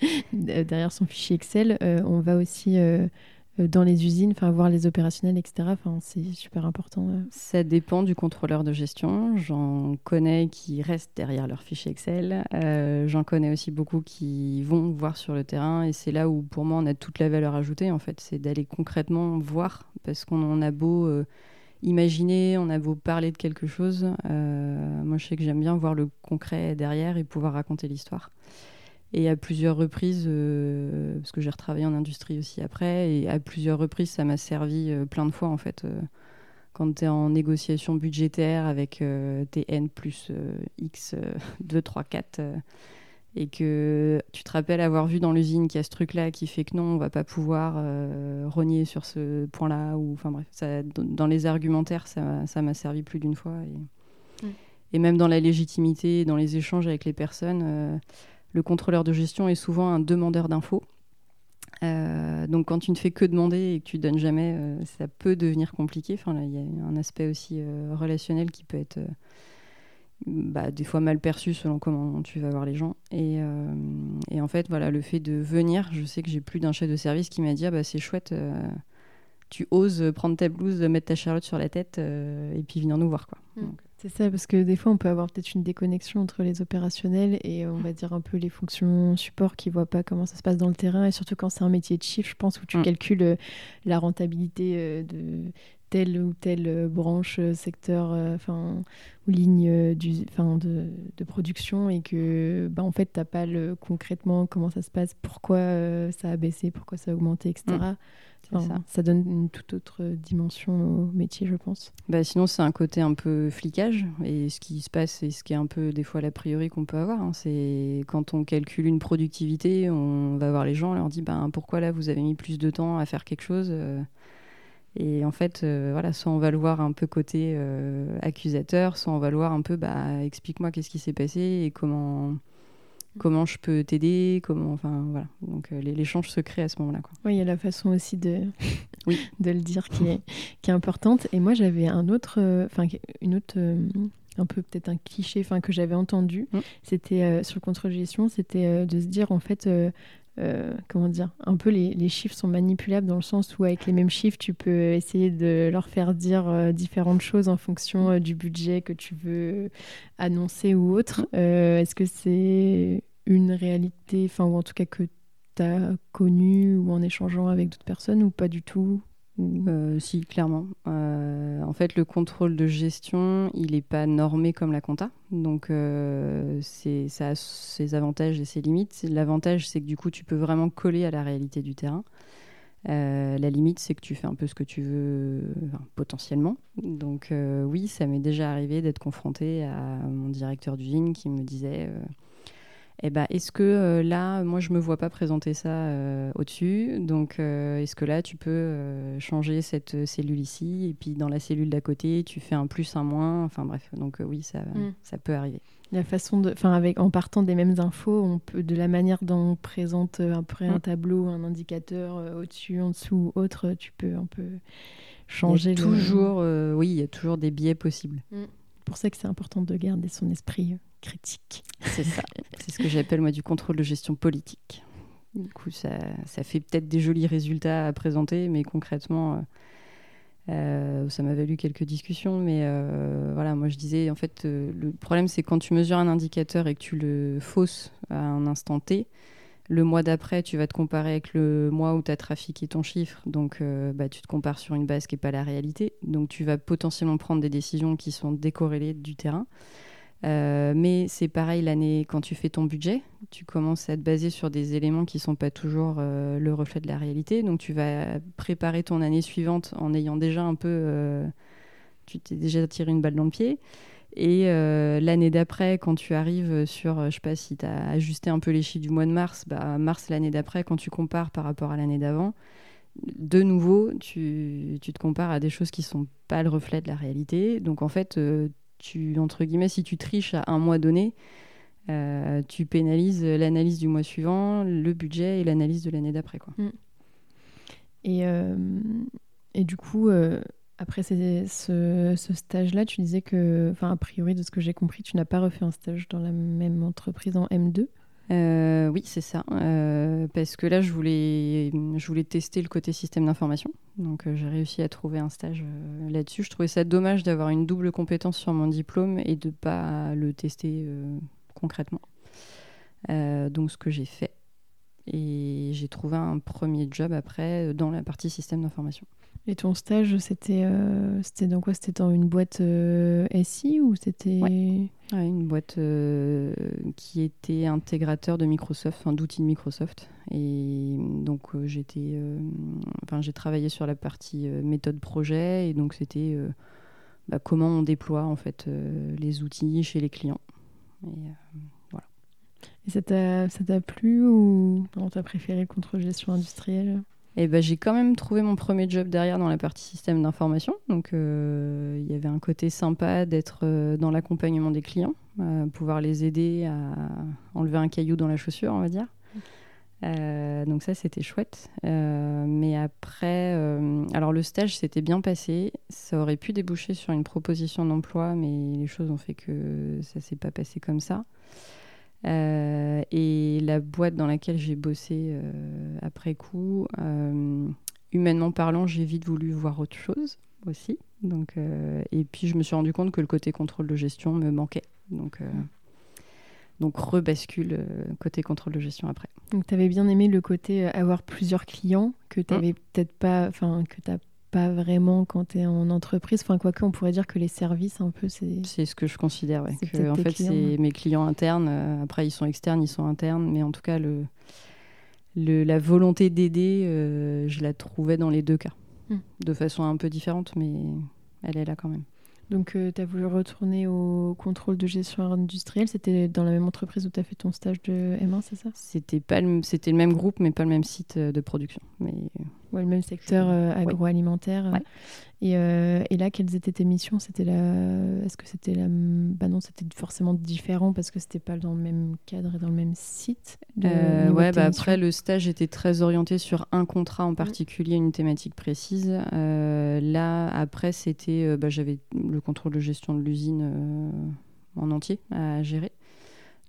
derrière son fichier Excel. on va aussi euh, dans les usines, enfin voir les opérationnels, etc. Enfin, c'est super important. Ça dépend du contrôleur de gestion. J'en connais qui restent derrière leur fichier Excel. Euh, j'en connais aussi beaucoup qui vont voir sur le terrain. Et c'est là où, pour moi, on a toute la valeur ajoutée, en fait. C'est d'aller concrètement voir. Parce qu'on a beau euh, imaginer, on a beau parler de quelque chose. moi, je sais que j'aime bien voir le concret derrière et pouvoir raconter l'histoire. Et à plusieurs reprises, euh, parce que j'ai retravaillé en industrie aussi après, et à plusieurs reprises, ça m'a servi euh, plein de fois en fait. Euh, quand tu es en négociation budgétaire avec tes N plus X 2, 3, 4, et que tu te rappelles avoir vu dans l'usine qu'il y a ce truc-là qui fait que non, on va pas pouvoir rogner sur ce point-là, ou enfin bref, ça, dans les argumentaires, ça m'a servi plus d'une fois. Et, et, même dans la légitimité, dans les échanges avec les personnes le contrôleur de gestion est souvent un demandeur d'infos. Euh, donc quand tu ne fais que demander et que tu donnes jamais, euh, ça peut devenir compliqué. Enfin, il y a un aspect aussi euh, relationnel qui peut être bah, des fois mal perçu selon comment tu vas voir les gens. Et, en fait, voilà, le fait de venir, je sais que j'ai plus d'un chef de service qui m'a dit ah, bah, c'est chouette, tu oses prendre ta blouse, mettre ta charlotte sur la tête et puis venir nous voir. Quoi. Mm. C'est ça, parce que des fois, on peut avoir peut-être une déconnexion entre les opérationnels et on va dire un peu les fonctions support qui ne voient pas comment ça se passe dans le terrain. Et surtout quand c'est un métier de chiffre, je pense, où tu mm. calcules euh, la rentabilité euh, de telle ou telle euh, branche, secteur, enfin, ou ligne du, de, de, production et que, bah, en fait, tu n'as pas le, concrètement comment ça se passe, pourquoi ça a baissé, pourquoi ça a augmenté, etc ça. donne une toute autre dimension au métier, je pense. Bah, sinon, c'est un côté un peu flicage. Et ce qui se passe, et ce qui est un peu des fois l'a priori qu'on peut avoir, hein, c'est quand on calcule une productivité, on va voir les gens, on leur dit ben, pourquoi là vous avez mis plus de temps à faire quelque chose euh. et en fait, euh, voilà, soit on va le voir un peu côté euh, accusateur, soit on va le voir un peu, bah, explique-moi qu'est-ce qui s'est passé et comment, comment je peux t'aider, comment, enfin voilà. Donc euh, l'échange se crée à ce moment-là. Oui, il y a la façon aussi de, oui. de le dire qui est, qui est importante. Et moi, j'avais un autre, euh, enfin une autre, euh, un peu peut-être un cliché, enfin que j'avais entendu. Mm. C'était sur le contrôle de gestion, c'était de se dire en fait. Comment dire, un peu les, les, chiffres sont manipulables dans le sens où avec les mêmes chiffres, tu peux essayer de leur faire dire différentes choses en fonction du budget que tu veux annoncer ou autre. Est-ce que c'est une réalité, enfin, ou en tout cas que tu as connue ou en échangeant avec d'autres personnes ou pas du tout? Euh, si, clairement. Euh, en fait, le contrôle de gestion, il n'est pas normé comme la compta. Donc, euh, ça a ses avantages et ses limites. L'avantage, c'est que du coup, tu peux vraiment coller à la réalité du terrain. la limite, c'est que tu fais un peu ce que tu veux, potentiellement. Donc, oui, ça m'est déjà arrivé d'être confronté à mon directeur d'usine qui me disait eh ben, est-ce que euh, là, moi, je me vois pas présenter ça euh, au-dessus? Donc, euh, est-ce que là, tu peux changer cette cellule ici? Et puis, dans la cellule d'à côté, tu fais un plus, un moins? Enfin, bref. Donc, oui, ça, mm. ça peut arriver. La façon de, enfin, avec, en partant des mêmes infos, on peut, de la manière dont on présente après un mm. tableau, un indicateur au-dessus, en dessous, autre, tu peux un peu changer. Il toujours, oui, il y a toujours des biais possibles. Mm. Pour ça que c'est important de garder son esprit critique. C'est ça. C'est ce que j'appelle moi du contrôle de gestion politique. Du coup, ça, ça fait peut-être des jolis résultats à présenter, mais concrètement, euh, ça m'a valu quelques discussions. Mais euh, voilà, moi je disais, en fait, euh, le problème c'est quand tu mesures un indicateur et que tu le fausses à un instant T, le mois d'après, tu vas te comparer avec le mois où tu as trafiqué ton chiffre. Donc, bah, tu te compares sur une base qui n'est pas la réalité. Donc, tu vas potentiellement prendre des décisions qui sont décorrélées du terrain. Euh, mais c'est pareil l'année quand tu fais ton budget, tu commences à te baser sur des éléments qui ne sont pas toujours euh, le reflet de la réalité. Donc tu vas préparer ton année suivante en ayant déjà un peu, euh, tu t'es déjà tiré une balle dans le pied. Et l'année d'après, quand tu arrives sur, je sais pas si tu as ajusté un peu les chiffres du mois de mars, bah, mars l'année d'après, quand tu compares par rapport à l'année d'avant, de nouveau, tu, tu, te compares à des choses qui sont pas le reflet de la réalité. Donc en fait, tu, entre guillemets, si tu triches à un mois donné, euh, tu pénalises l'analyse du mois suivant, le budget et l'analyse de l'année d'après. Mm. Et, euh, et du coup, euh, après ce, stage-là, tu disais que, enfin, a priori, de ce que j'ai compris, tu n'as pas refait un stage dans la même entreprise en M2 euh, oui, c'est ça. Euh, parce que là, je voulais, je voulais tester le côté système d'information. Donc, euh, j'ai réussi à trouver un stage là-dessus. Je trouvais ça dommage d'avoir une double compétence sur mon diplôme et de ne pas le tester concrètement. donc, ce que j'ai fait. Et j'ai trouvé un premier job après dans la partie système d'information. Et ton stage, c'était euh, c'était dans quoi? C'était dans une boîte euh, SI ou c'était une boîte euh, qui était intégrateur de Microsoft, enfin d'outils de Microsoft. Et donc j'étais, enfin j'ai travaillé sur la partie méthode projet et donc c'était bah, comment on déploie en fait les outils chez les clients. Et voilà. Et ça t'a plu ou t'as préféré le contrôle gestion industrielle? Et ben, j'ai quand même trouvé mon premier job derrière dans la partie système d'information. Donc euh, il y avait un côté sympa d'être euh, dans l'accompagnement des clients, pouvoir les aider à enlever un caillou dans la chaussure, on va dire. Euh, donc ça c'était chouette. mais après, alors le stage s'était bien passé. Ça aurait pu déboucher sur une proposition d'emploi, mais les choses ont fait que ça s'est pas passé comme ça. Euh, et la boîte dans laquelle j'ai bossé euh, après coup, euh, humainement parlant, j'ai vite voulu voir autre chose aussi. Donc, et puis je me suis rendu compte que le côté contrôle de gestion me manquait. Donc, donc rebascule côté contrôle de gestion après. Donc tu avais bien aimé le côté avoir plusieurs clients que tu n'avais mmh. peut-être pas, enfin que tu pas vraiment quand tu es en entreprise. Enfin, quoique, on pourrait dire que les services, un peu, c'est. C'est ce que je considère, ouais. en fait, c'est mes clients internes. Euh, après, ils sont externes, ils sont internes. Mais en tout cas, le, le la volonté d'aider, euh, je la trouvais dans les deux cas. Hmm. De façon un peu différente, mais elle est là quand même. Donc, euh, tu as voulu retourner au contrôle de gestion industrielle. C'était dans la même entreprise où tu as fait ton stage de M1, c'est ça? C'était pas le, le même groupe, mais pas le même site de production. Mais Ouais, le même secteur euh, agroalimentaire. Et, euh, et, là, quelles étaient tes missions? C'était la... Est-ce que c'était la... Bah non, c'était forcément différent parce que c'était pas dans le même cadre et dans le même site. Euh, ouais, bah après, le stage était très orienté sur un contrat en particulier, une thématique précise. là, après, c'était... Bah, J'avais le contrôle de gestion de l'usine en entier à gérer.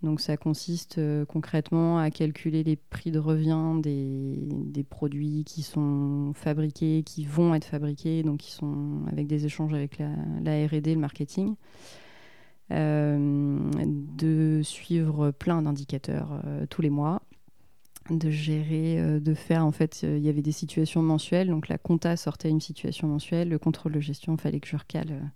Donc ça consiste euh, concrètement à calculer les prix de revient des, produits qui sont fabriqués, qui vont être fabriqués, donc qui sont avec des échanges avec la, la R&D, le marketing. Euh, de suivre plein d'indicateurs euh, tous les mois, de gérer, de faire en fait, il y avait des situations mensuelles, donc la compta sortait une situation mensuelle, le contrôle de gestion, il fallait que je recale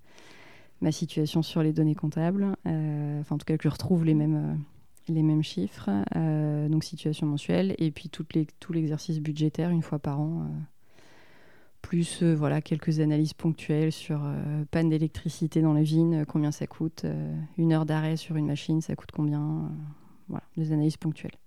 ma situation sur les données comptables. Euh, enfin, en tout cas, que je retrouve les mêmes, euh, les mêmes chiffres. Euh, donc, situation mensuelle. Et puis, les, tout l'exercice budgétaire, une fois par an. plus voilà, quelques analyses ponctuelles sur panne d'électricité dans la vigne, combien ça coûte. une heure d'arrêt sur une machine, ça coûte combien. voilà, des analyses ponctuelles.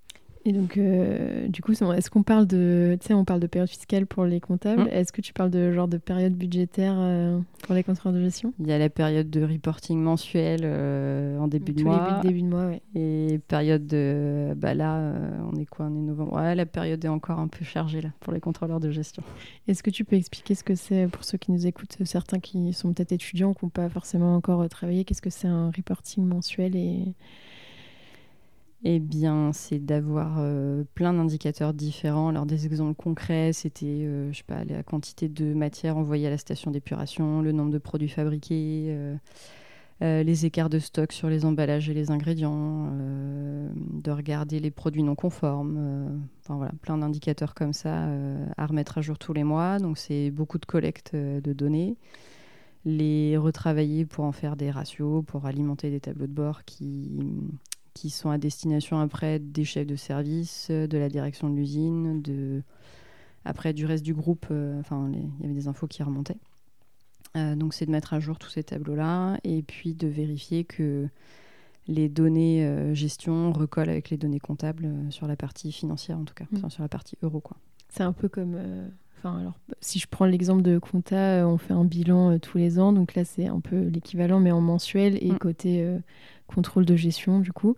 Et donc, euh, du coup, est-ce qu'on parle de, tu sais, on parle de période fiscale pour les comptables. Mmh. Est-ce que tu parles de genre de période budgétaire euh, pour les contrôleurs de gestion? Il y a la période de reporting mensuel euh, en début de mois. Les début de mois, oui. Et période de, bah là, on est quoi On est novembre. Ouais, la période est encore un peu chargée là pour les contrôleurs de gestion. Est-ce que tu peux expliquer ce que c'est pour ceux qui nous écoutent, certains qui sont peut-être étudiants, qui n'ont pas forcément encore travaillé, qu'est-ce que c'est un reporting mensuel et eh bien, c'est d'avoir euh, plein d'indicateurs différents. Alors, des exemples concrets, c'était, euh, je sais la quantité de matière envoyée à la station d'épuration, le nombre de produits fabriqués, euh, les écarts de stock sur les emballages et les ingrédients, de regarder les produits non conformes. enfin, voilà, plein d'indicateurs comme ça à remettre à jour tous les mois. Donc, c'est beaucoup de collecte de données les retravailler pour en faire des ratios, pour alimenter des tableaux de bord qui, qui sont à destination après des chefs de service, euh, de la direction de l'usine, de après du reste du groupe. Euh, enfin, il y avait des infos qui remontaient. Euh, donc c'est de mettre à jour tous ces tableaux-là et puis de vérifier que les données gestion recollent avec les données comptables sur la partie financière en tout cas, mmh. sur la partie euro quoi. C'est un peu comme Enfin, alors, si je prends l'exemple de compta, on fait un bilan tous les ans, donc là c'est un peu l'équivalent, mais en mensuel et mmh. côté contrôle de gestion du coup.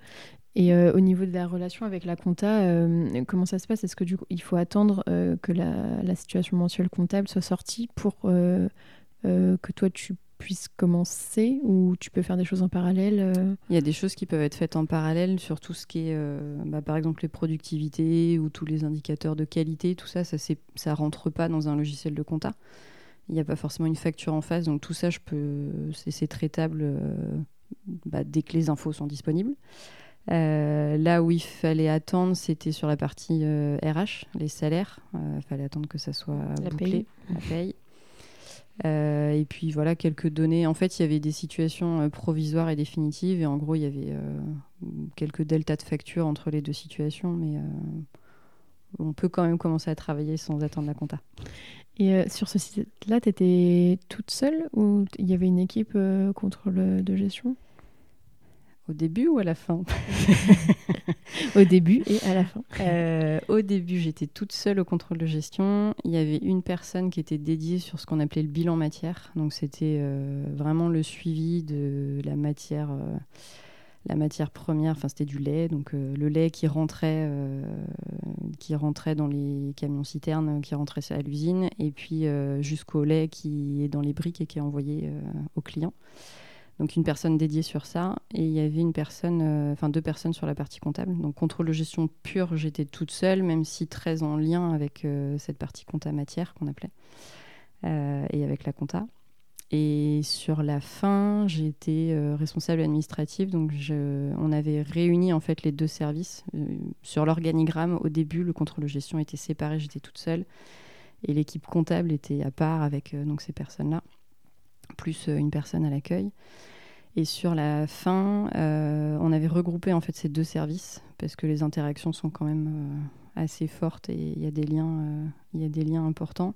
Et euh, au niveau de la relation avec la compta, euh, comment ça se passe? Est-ce que il faut attendre euh, que la, situation mensuelle comptable soit sortie pour que toi tu puisses commencer ou tu peux faire des choses en parallèle Il y a des choses qui peuvent être faites en parallèle sur tout ce qui est, bah, par exemple, les productivités ou tous les indicateurs de qualité, tout ça, ça ça rentre pas dans un logiciel de compta. Il n'y a pas forcément une facture en face, donc tout ça, je peux, c'est traitable bah, dès que les infos sont disponibles. Euh, là où il fallait attendre, c'était sur la partie RH, euh, les salaires. Il euh, fallait attendre que ça soit la bouclé, la paye. et puis voilà, quelques données. En fait, il y avait des situations provisoires et définitives. Et en gros, il y avait quelques deltas de factures entre les deux situations. Mais on peut quand même commencer à travailler sans attendre la compta. Et sur ce site-là, tu étais toute seule ou il y avait une équipe contrôle de gestion? Au début ou à la fin Au début et à la fin. Euh, au début, j'étais toute seule au contrôle de gestion. Il y avait une personne qui était dédiée sur ce qu'on appelait le bilan matière. Donc c'était euh, vraiment le suivi de la matière, euh, la matière première. Enfin, c'était du lait, donc le lait qui rentrait, qui rentrait dans les camions citernes, qui rentrait à l'usine, et puis jusqu'au lait qui est dans les briques et qui est envoyé aux clients donc une personne dédiée sur ça, et il y avait une personne, euh, enfin deux personnes sur la partie comptable. Donc contrôle de gestion pure, j'étais toute seule, même si très en lien avec euh, cette partie compta matière qu'on appelait, euh, et avec la compta. Et sur la fin, j'étais responsable administrative, donc on avait réuni en fait les deux services sur l'organigramme. Au début, le contrôle de gestion était séparé, j'étais toute seule, et l'équipe comptable était à part avec donc ces personnes-là plus euh, une personne à l'accueil. Et sur la fin, euh, on avait regroupé en fait ces deux services parce que les interactions sont quand même euh, assez fortes et il y a des liens, il y a des liens importants.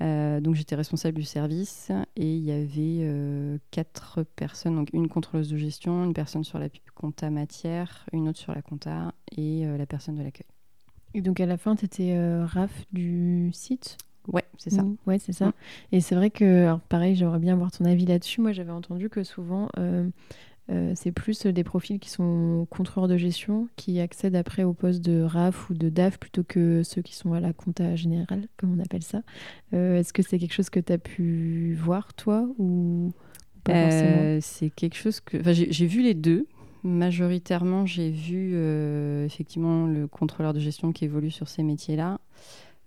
donc j'étais responsable du service et il y avait quatre personnes, donc une contrôleuse de gestion, une personne sur la compta matière, une autre sur la compta et la personne de l'accueil. Et donc à la fin, tu étais RAF du site? Ouais, c'est ça. Mmh, ouais, c'est ça. Mmh. Et c'est vrai que, alors pareil, j'aimerais bien avoir ton avis là-dessus. Moi, j'avais entendu que souvent, euh, euh, c'est plus des profils qui sont contrôleurs de gestion qui accèdent après au poste de RAF ou de DAF plutôt que ceux qui sont à la compta générale, comme on appelle ça. Euh, est-ce que c'est quelque chose que tu as pu voir, toi, ou pas forcément? C'est quelque chose que. Enfin, j'ai vu les deux. Majoritairement, j'ai vu effectivement le contrôleur de gestion qui évolue sur ces métiers-là.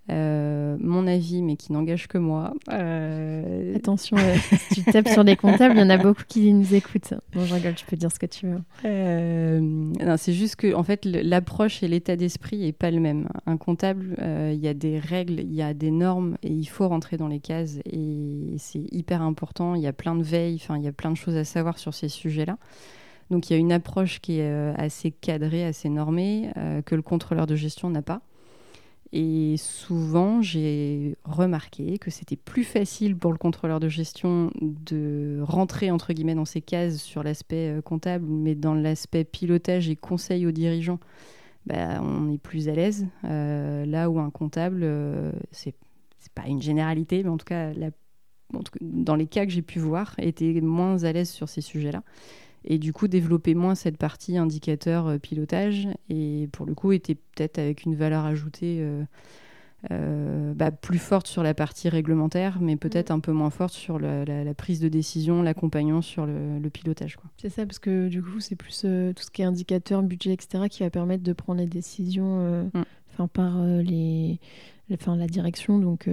Euh, mon avis, mais qui n'engage que moi. Euh, Attention, euh, si tu tapes sur les comptables, il y en a beaucoup qui nous écoutent. Bon, je rigole, tu peux dire ce que tu veux. c'est juste que, en fait, l'approche et l'état d'esprit n'est pas le même. Un comptable, il y a des règles, il y a des normes, et il faut rentrer dans les cases, et c'est hyper important. Il y a plein de veilles, enfin, il y a plein de choses à savoir sur ces sujets-là. Donc, il y a une approche qui est assez cadrée, assez normée, que le contrôleur de gestion n'a pas. Et souvent, j'ai remarqué que c'était plus facile pour le contrôleur de gestion de rentrer entre guillemets dans ses cases sur l'aspect euh, comptable, mais dans l'aspect pilotage et conseil aux dirigeants, bah, on est plus à l'aise. Euh, là où un comptable, euh, c'est pas une généralité, mais en tout cas, dans les cas que j'ai pu voir, était moins à l'aise sur ces sujets-là et du coup développer moins cette partie indicateur euh, pilotage et pour le coup était peut-être avec une valeur ajoutée euh, euh, bah, plus forte sur la partie réglementaire, mais peut-être un peu moins forte sur la, prise de décision, l'accompagnement sur le, pilotage. C'est ça, parce que du coup, c'est plus euh, tout ce qui est indicateur, budget, etc., qui va permettre de prendre les décisions euh, mm. par les, la direction. Donc,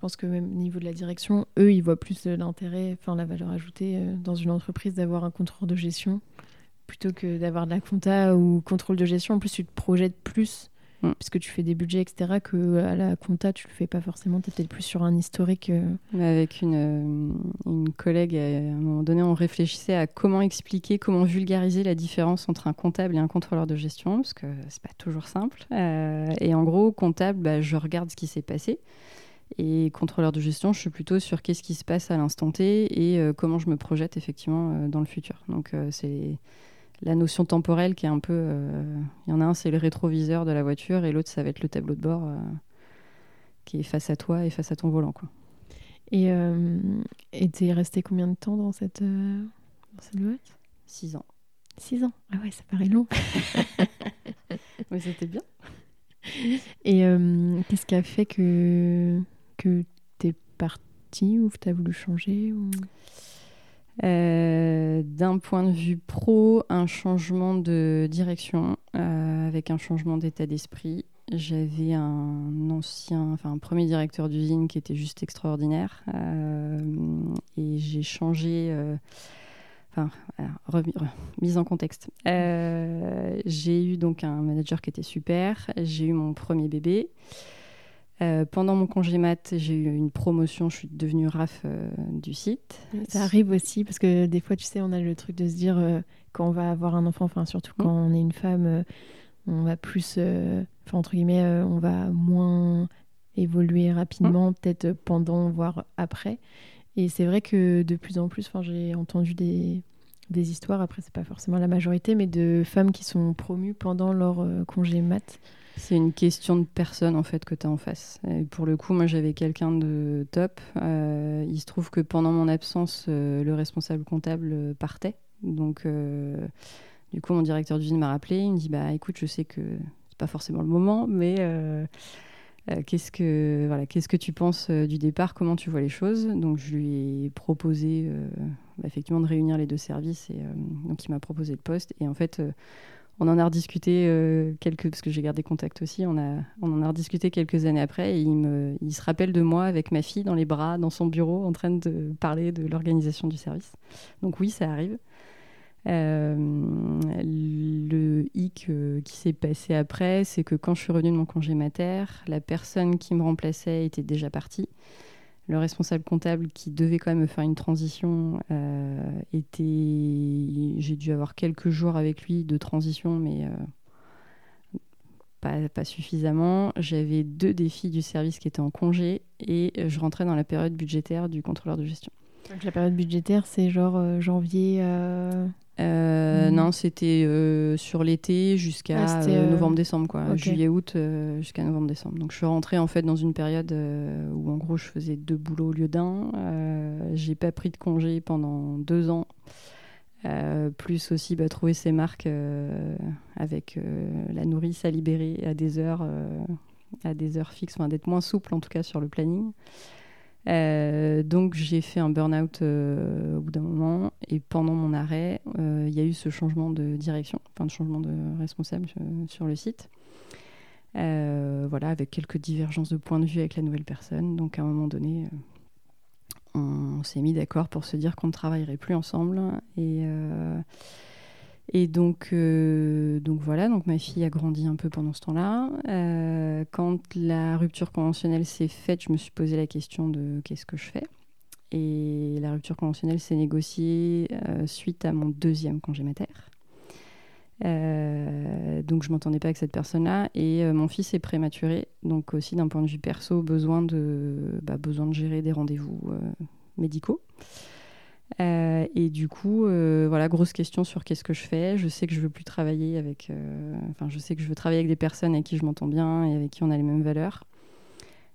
pense que même au niveau de la direction, eux, ils voient plus l'intérêt, enfin la valeur ajoutée dans une entreprise d'avoir un contrôle de gestion plutôt que d'avoir de la compta ou contrôle de gestion. En plus, tu te projettes plus Mm. puisque tu fais des budgets, etc., que à la compta, tu le fais pas forcément. Tu es peut-être plus sur un historique. Euh. avec une, euh, une collègue, à un moment donné, on réfléchissait à comment expliquer, comment vulgariser la différence entre un comptable et un contrôleur de gestion, parce que c'est pas toujours simple. Euh, et en gros, comptable, bah, je regarde ce qui s'est passé. Et contrôleur de gestion, je suis plutôt sur qu'est-ce qui se passe à l'instant T et comment je me projette effectivement dans le futur. Donc c'est la notion temporelle qui est un peu. Euh, il y en a un, c'est le rétroviseur de la voiture, et l'autre, ça va être le tableau de bord euh, qui est face à toi et face à ton volant. Quoi. Et euh, es resté combien de temps dans cette, euh, dans cette boîte? Six ans. Six ans? Ah ouais, ça paraît long. Mais c'était bien. Et qu'est-ce qui a fait que, que es parti ou que as voulu changer. Euh, d'un point de vue pro, un changement de direction euh, avec un changement d'état d'esprit. J'avais un ancien, enfin un premier directeur d'usine qui était juste extraordinaire euh, et j'ai changé. Enfin, mise en contexte. j'ai eu donc un manager qui était super. J'ai eu mon premier bébé. Euh, pendant mon congé mat, j'ai eu une promotion, je suis devenue RAF euh, du site. Ça arrive aussi, parce que des fois, tu sais, on a le truc de se dire, euh, quand on va avoir un enfant, enfin surtout quand mm. on est une femme, on va plus, enfin entre guillemets, on va moins évoluer rapidement, mm. peut-être pendant, voire après. Et c'est vrai que de plus en plus, j'ai entendu des, des histoires, après c'est pas forcément la majorité, mais de femmes qui sont promues pendant leur congé mat. C'est une question de personne en fait que tu as en face. Pour le coup, moi j'avais quelqu'un de top. Euh, il se trouve que pendant mon absence, euh, le responsable comptable partait. Donc euh, du coup, mon directeur d'usine m'a rappelé. Il me dit bah écoute, je sais que c'est pas forcément le moment, mais qu'est-ce que voilà, qu'est-ce que tu penses du départ? Comment tu vois les choses? Donc je lui ai proposé bah, effectivement de réunir les deux services et donc il m'a proposé le poste. Et en fait on en a rediscuté euh, quelques parce que j'ai gardé contact aussi. On en a quelques années après et il me il se rappelle de moi avec ma fille dans les bras dans son bureau en train de parler de l'organisation du service. Donc oui, ça arrive. Euh, le hic euh, qui s'est passé après, c'est que quand je suis revenue de mon congé mater, la personne qui me remplaçait était déjà partie le responsable comptable qui devait quand même me faire une transition euh, était. J'ai dû avoir quelques jours avec lui de transition, mais euh, pas, pas, suffisamment. J'avais deux défis du service qui étaient en congé et je rentrais dans la période budgétaire du contrôleur de gestion. Donc la période budgétaire, c'est genre euh, janvier. Euh, hmm. Non, c'était euh, sur l'été jusqu'à euh, novembre-décembre, quoi. Juillet-août jusqu'à novembre-décembre. Donc je suis rentrée en fait dans une période où en gros je faisais deux boulots au lieu d'un. J'ai pas pris de congé pendant deux ans. plus aussi bah, trouver ses marques avec la nourrice à libérer à des heures, à des heures fixes, enfin, d'être moins souple en tout cas sur le planning. Euh, donc j'ai fait un burn-out euh, au bout d'un moment et pendant mon arrêt, euh, il y a eu ce changement de direction, enfin de changement de responsable sur le site. voilà, avec quelques divergences de points de vue avec la nouvelle personne. Donc à un moment donné, on s'est mis d'accord pour se dire qu'on ne travaillerait plus ensemble et et donc, euh, donc voilà, donc ma fille a grandi un peu pendant ce temps-là. Euh, quand la rupture conventionnelle s'est faite, je me suis posé la question de qu'est-ce que je fais. Et la rupture conventionnelle s'est négociée euh, suite à mon deuxième congé mater. donc je m'entendais pas avec cette personne-là et mon fils est prématuré, donc aussi d'un point de vue perso, besoin de, bah, besoin de gérer des rendez-vous médicaux. Euh, et du coup, euh, voilà, grosse question sur qu'est-ce que je fais. Je sais que je veux plus travailler avec. Euh, enfin, je sais que je veux travailler avec des personnes avec qui je m'entends bien et avec qui on a les mêmes valeurs.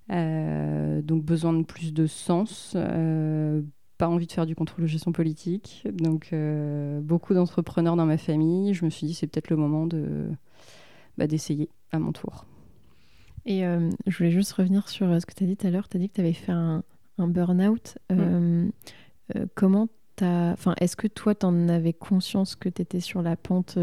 donc, besoin de plus de sens. pas envie de faire du contrôle de gestion politique. Donc, beaucoup d'entrepreneurs dans ma famille. Je me suis dit, c'est peut-être le moment de bah, d'essayer à mon tour. Et je voulais juste revenir sur ce que tu as dit tout à l'heure. Tu as dit que tu avais fait un, un burn-out. Mm. comment Enfin, est-ce que toi, tu en avais conscience que tu étais sur la pente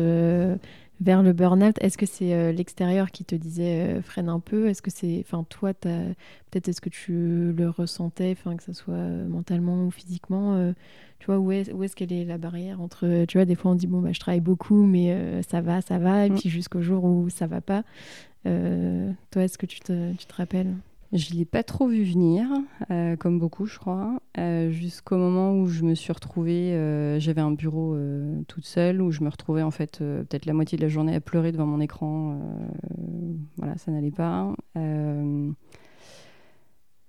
vers le burn-out? Est-ce que c'est euh, l'extérieur qui te disait euh, freine un peu? Est-ce que c'est, enfin, toi, peut-être est-ce que tu le ressentais, enfin, que ce soit euh, mentalement ou physiquement Tu vois, où est, où est-ce qu'elle est la barrière entre, tu vois, des fois on dit bon bah je travaille beaucoup, mais ça va, ça va, et mm. puis jusqu'au jour où ça va pas. toi, est-ce que tu te, tu te rappelles? Je ne l'ai pas trop vu venir, euh, comme beaucoup, je crois, euh, jusqu'au moment où je me suis retrouvée. Euh, j'avais un bureau toute seule où je me retrouvais en fait peut-être la moitié de la journée à pleurer devant mon écran. voilà, ça n'allait pas.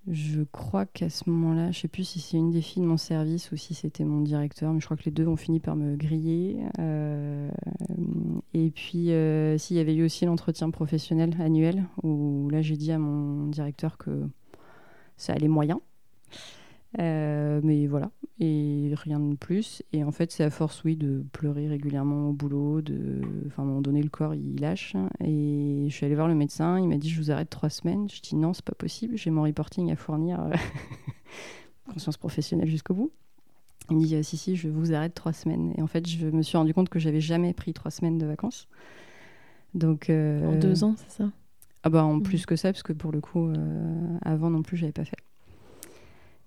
Je crois qu'à ce moment-là, je ne sais plus si c'est une des filles de mon service ou si c'était mon directeur, mais je crois que les deux ont fini par me griller. Euh, et puis, euh, s'il y avait eu aussi l'entretien professionnel annuel, où là j'ai dit à mon directeur que ça allait moyen. Euh, mais voilà, et rien de plus. Et en fait, c'est à force, oui, de pleurer régulièrement au boulot, de... Enfin, à un moment donné, le corps, il lâche. Et je suis allée voir le médecin, il m'a dit, je vous arrête trois semaines. Je dis, non, c'est pas possible, j'ai mon reporting à fournir, euh, conscience professionnelle jusqu'au bout. Il me dit, si, si, je vous arrête trois semaines. Et en fait, je me suis rendu compte que j'avais jamais pris trois semaines de vacances. Donc, euh, En deux ans, c'est ça? Ah bah, en mmh. plus que ça, parce que pour le coup, avant non plus, j'avais pas fait.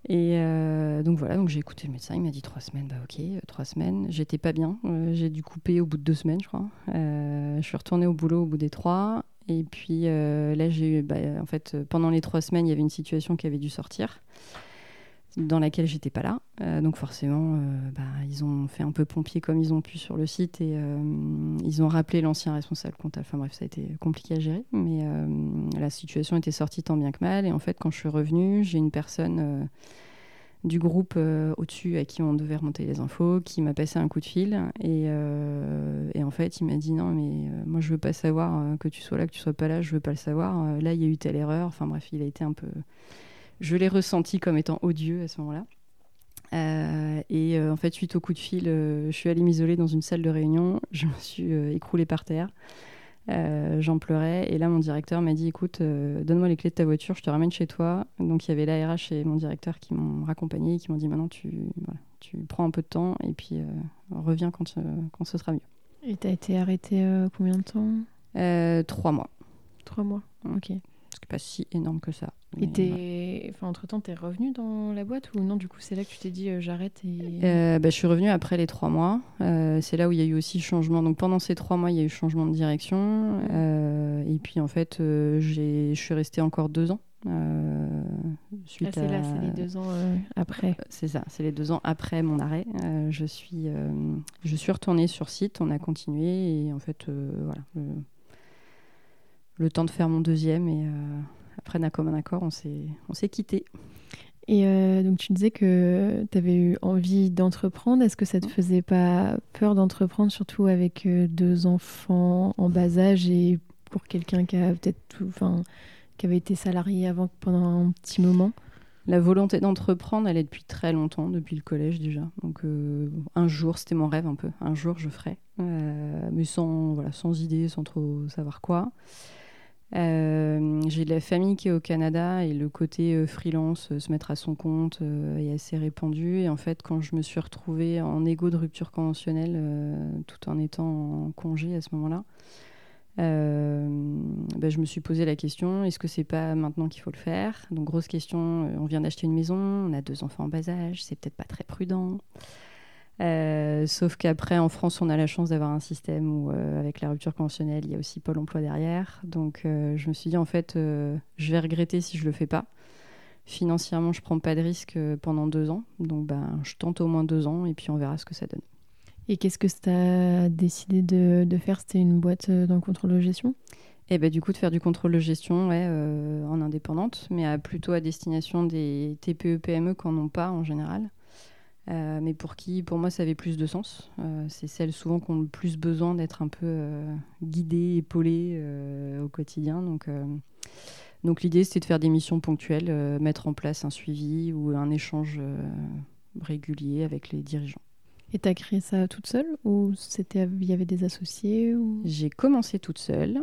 Et euh, donc voilà, donc j'ai écouté le médecin, il m'a dit trois semaines, bah ok, euh, trois semaines. J'étais pas bien, euh, j'ai dû couper au bout de deux semaines, je crois. je suis retournée au boulot au bout des trois. Et puis là, j'ai eu, bah, en fait, pendant les trois semaines, il y avait une situation qui avait dû sortir, dans laquelle j'étais pas là. donc forcément, bah, ils ont fait un peu pompier comme ils ont pu sur le site et ils ont rappelé l'ancien responsable comptable. Enfin bref, ça a été compliqué à gérer, mais la situation était sortie tant bien que mal. Et en fait, quand je suis revenue, j'ai une personne du groupe euh, au-dessus à qui on devait remonter les infos, qui m'a passé un coup de fil. Et, euh, en fait, il m'a dit non, mais euh, moi, je veux pas savoir que tu sois là, que tu sois pas là, je veux pas le savoir. là, il y a eu telle erreur. Enfin bref, il a été un peu. Je l'ai ressenti comme étant odieux à ce moment-là. et en fait, suite au coup de fil, je suis allée m'isoler dans une salle de réunion. Je me suis écroulée par terre. Euh, j'en pleurais. Et là, mon directeur m'a dit écoute, euh, donne-moi les clés de ta voiture, je te ramène chez toi. Donc, il y avait l'ARH et mon directeur qui m'ont raccompagné et qui m'ont dit maintenant, tu, tu prends un peu de temps et puis euh, reviens quand, quand ce sera mieux. Et tu as été arrêté combien de temps? Trois mois. Trois mois, ok ce qui pas si énorme que ça. Et enfin, entre-temps, tu es revenu dans la boîte ou non Du coup, c'est là que tu t'es dit euh, j'arrête et... Euh, bah, je suis revenu après les trois mois. Euh, c'est là où il y a eu aussi changement. Donc pendant ces trois mois, il y a eu changement de direction. et puis en fait, je suis restée encore deux ans. suite ah, c'est là, c'est les deux ans après. C'est ça, c'est les deux ans après mon arrêt. je, suis, je suis retournée sur site, on a continué et en fait, voilà le temps de faire mon deuxième et euh, après d'un commun accord, on s'est, quitté. Et euh, donc tu disais que tu avais eu envie d'entreprendre. Est-ce que ça te faisait pas peur d'entreprendre, surtout avec euh, deux enfants en bas âge et pour quelqu'un qui a peut-être enfin, qui avait été salarié avant pendant un petit moment? La volonté d'entreprendre, elle est depuis très longtemps, depuis le collège déjà. Donc un jour, c'était mon rêve un peu. Un jour, je ferai, mais sans voilà, sans idée, sans trop savoir quoi. Euh, j'ai de la famille qui est au Canada et le côté euh, freelance, euh, se mettre à son compte, est assez répandu. Et en fait, quand je me suis retrouvée en égo de rupture conventionnelle, tout en étant en congé à ce moment-là, bah, je me suis posé la question est-ce que c'est pas maintenant qu'il faut le faire? Donc, grosse question on vient d'acheter une maison, on a deux enfants en bas âge, c'est peut-être pas très prudent. Euh, sauf qu'après, en France, on a la chance d'avoir un système où, euh, avec la rupture conventionnelle, il y a aussi Pôle emploi derrière. Donc, euh, je me suis dit, en fait, je vais regretter si je le fais pas. Financièrement, je prends pas de risque pendant deux ans. Donc, ben, je tente au moins deux ans et puis on verra ce que ça donne. Et qu'est-ce que tu as décidé de, de faire? C'était une boîte dans le contrôle de gestion? Et eh ben, du coup, de faire du contrôle de gestion ouais, en indépendante, mais plutôt à destination des TPE-PME qui n'en ont pas en général. Euh, mais pour qui, pour moi, ça avait plus de sens. Euh, c'est celles souvent qui ont le plus besoin d'être un peu euh, guidées, épaulées au quotidien. Donc, donc l'idée, c'était de faire des missions ponctuelles, mettre en place un suivi ou un échange régulier avec les dirigeants. Et tu as créé ça toute seule ou c'était il y avait des associés ou... J'ai commencé toute seule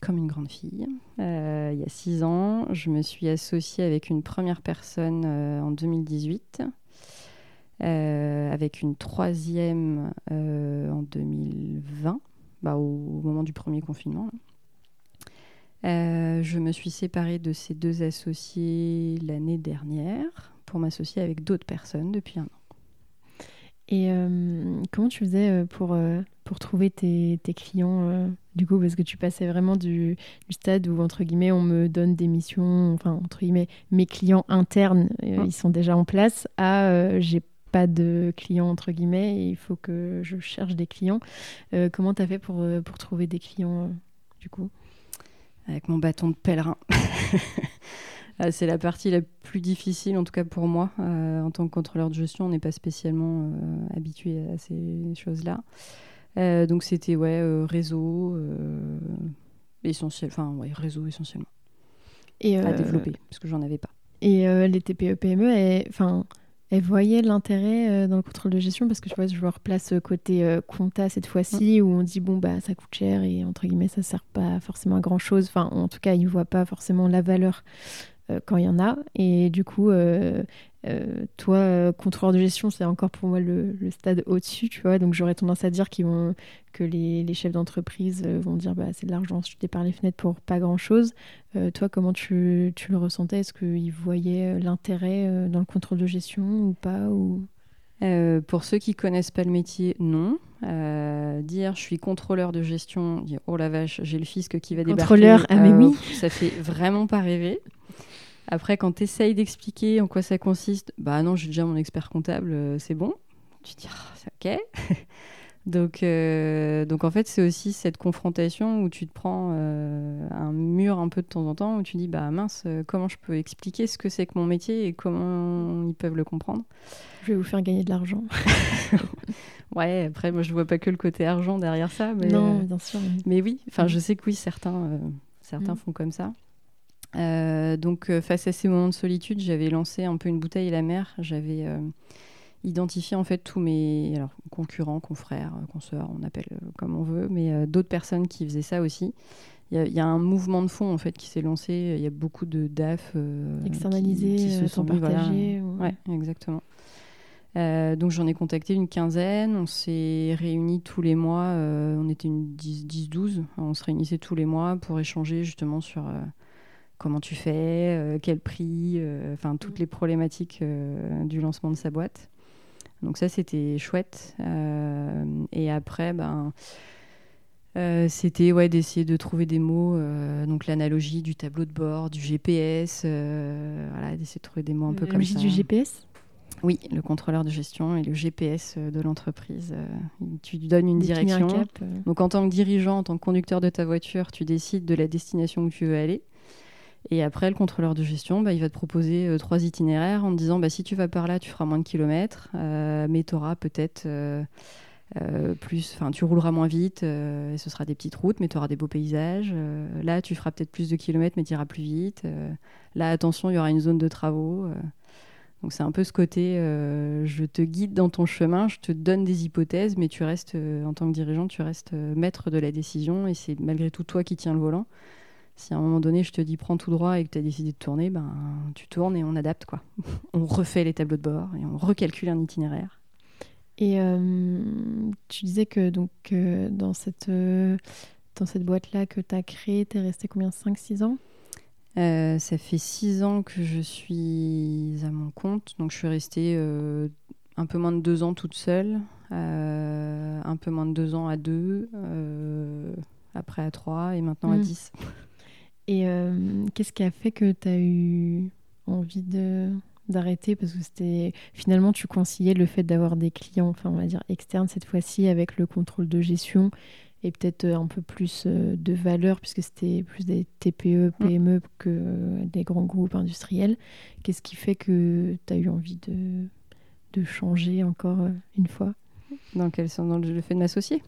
comme une grande fille. Euh, il y a six ans, je me suis associée avec une première personne euh, en 2018, euh, avec une troisième en 2020, bah, au, moment du premier confinement. je me suis séparée de ces deux associés l'année dernière pour m'associer avec d'autres personnes depuis un an. Et comment tu faisais pour, pour trouver tes, tes clients du coup, parce que tu passais vraiment du, stade où, entre guillemets, on me donne des missions, enfin, entre guillemets, mes clients internes, euh, ils sont déjà en place, à euh, j'ai pas de clients, entre guillemets, et il faut que je cherche des clients. Euh, comment tu as fait pour, pour trouver des clients, du coup? Avec mon bâton de pèlerin. C'est la partie la plus difficile, en tout cas pour moi. en tant que contrôleur de gestion, on n'est pas spécialement habitué à ces choses-là. Euh, donc c'était ouais, euh, réseau euh, essentiel, enfin ouais, réseau essentiellement. Et à développer, parce que j'en avais pas. Et les TPE PME, enfin elles voyaient l'intérêt dans le contrôle de gestion parce que tu vois, je replace côté compta cette fois-ci où on dit bon bah ça coûte cher et entre guillemets ça sert pas forcément à grand chose. Enfin en tout cas ils voient pas forcément la valeur quand il y en a et du coup euh, toi, euh, contrôleur de gestion, c'est encore pour moi le, stade au-dessus, tu vois. Donc j'aurais tendance à dire qu'ils vont, que les, chefs d'entreprise euh, vont dire bah, c'est de l'argent jeté par les fenêtres pour pas grand-chose. toi, comment tu, tu le ressentais? Est-ce qu'ils voyaient l'intérêt dans le contrôle de gestion ou pas ou... pour ceux qui connaissent pas le métier, non. dire je suis contrôleur de gestion, dire oh la vache, j'ai le fisc qui va débarquer. Contrôleur, ah mais oui. Ça fait vraiment pas rêver. Après, quand tu essayes d'expliquer en quoi ça consiste, bah non, j'ai déjà mon expert comptable, euh, c'est bon. Tu te dis, ah, c'est ok. donc, euh, donc, en fait, c'est aussi cette confrontation où tu te prends euh, un mur un peu de temps en temps, où tu dis, bah mince, comment je peux expliquer ce que c'est que mon métier et comment ils peuvent le comprendre? Je vais vous faire gagner de l'argent. ouais, après, moi, je vois pas que le côté argent derrière ça. Mais, non, bien sûr. Mais oui, enfin, je sais que oui, certains, certains mm. font comme ça. Euh, donc, euh, face à ces moments de solitude, j'avais lancé un peu une bouteille à la mer. J'avais euh, identifié en fait tous mes alors, concurrents, confrères, consoeurs, on appelle comme on veut, mais d'autres personnes qui faisaient ça aussi. Il y, a un mouvement de fond en fait qui s'est lancé. Il y a beaucoup de DAF externalisés, qui, se sont partagés. Ouais, exactement. donc j'en ai contacté une quinzaine, on s'est réunis tous les mois, on était une 10-12, on se réunissait tous les mois pour échanger justement sur comment tu fais, euh, quel prix, euh, enfin toutes mm. les problématiques euh, du lancement de sa boîte. Donc ça, c'était chouette. et après, ben, c'était ouais, d'essayer de trouver des mots, donc l'analogie du tableau de bord, du GPS, voilà, d'essayer de trouver des mots un peu comme ça. du GPS oui, le contrôleur de gestion et le GPS de l'entreprise. tu donnes une direction. Donc en tant que dirigeant, en tant que conducteur de ta voiture, tu décides de la destination où tu veux aller. Et après, le contrôleur de gestion, bah, il va te proposer euh, trois itinéraires en te disant bah, si tu vas par là, tu feras moins de kilomètres, euh, mais tu auras peut-être euh, plus, enfin, tu rouleras moins vite, et ce sera des petites routes, mais tu auras des beaux paysages. là, tu feras peut-être plus de kilomètres, mais tu iras plus vite. là, attention, il y aura une zone de travaux. donc, c'est un peu ce côté je te guide dans ton chemin, je te donne des hypothèses, mais tu restes, en tant que dirigeant, tu restes maître de la décision, et c'est malgré tout toi qui tiens le volant. Si à un moment donné, je te dis prends tout droit et que tu as décidé de tourner, ben, tu tournes et on adapte. quoi. on refait les tableaux de bord et on recalcule un itinéraire. Et euh, tu disais que donc, euh, dans cette, euh, dans cette boîte-là que tu as créée, tu es resté combien 5-6 ans? Ça fait 6 ans que je suis à mon compte. Donc je suis restée un peu moins de 2 ans toute seule, un peu moins de 2 ans à 2, après à 3 et maintenant à 10. Et euh, qu'est-ce qui a fait que tu as eu envie de d'arrêter? Parce que c'était finalement tu conciliais le fait d'avoir des clients enfin on va dire externes cette fois-ci avec le contrôle de gestion et peut-être euh, un peu plus euh, de valeur puisque c'était plus des TPE, PME que des grands groupes industriels. Qu'est-ce qui fait que tu as eu envie de, de changer encore une fois? Dans quel sens? Dans le fait de m'associer?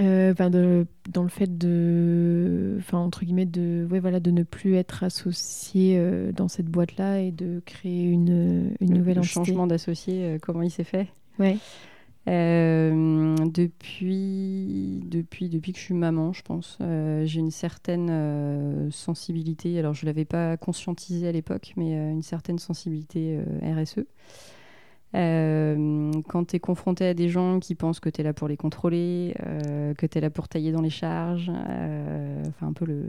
Euh, de, dans le fait de, enfin entre guillemets de, ouais, voilà, de ne plus être associé euh, dans cette boîte-là et de créer une, une nouvelle le changement d'associé, euh, comment il s'est fait? Ouais. depuis, depuis, depuis que je suis maman, je pense, j'ai une certaine sensibilité. Alors, je ne l'avais pas conscientisé à l'époque, mais une certaine sensibilité RSE. Euh, quand tu es confronté à des gens qui pensent que tu es là pour les contrôler, euh, que tu es là pour tailler dans les charges, euh, enfin un peu le,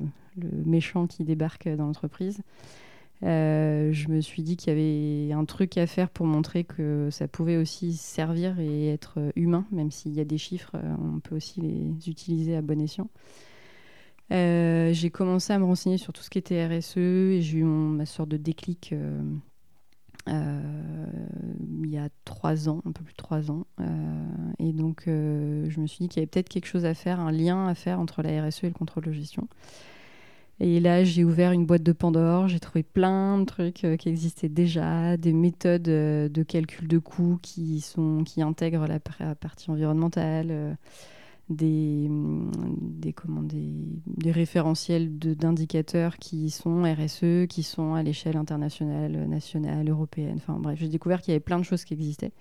méchant qui débarque dans l'entreprise, je me suis dit qu'il y avait un truc à faire pour montrer que ça pouvait aussi servir et être humain, même s'il y a des chiffres, on peut aussi les utiliser à bon escient. j'ai commencé à me renseigner sur tout ce qui était RSE et j'ai eu ma sorte de déclic il y a trois ans, un peu plus de trois ans. Euh, et donc, euh, je me suis dit qu'il y avait peut-être quelque chose à faire, un lien à faire entre la RSE et le contrôle de gestion. Et là, j'ai ouvert une boîte de Pandore, j'ai trouvé plein de trucs qui existaient déjà, des méthodes de calcul de coûts qui, sont, qui intègrent la partie environnementale, des, comment, des, des référentiels d'indicateurs qui sont RSE, qui sont à l'échelle internationale, nationale, européenne. Enfin bref, j'ai découvert qu'il y avait plein de choses qui existaient.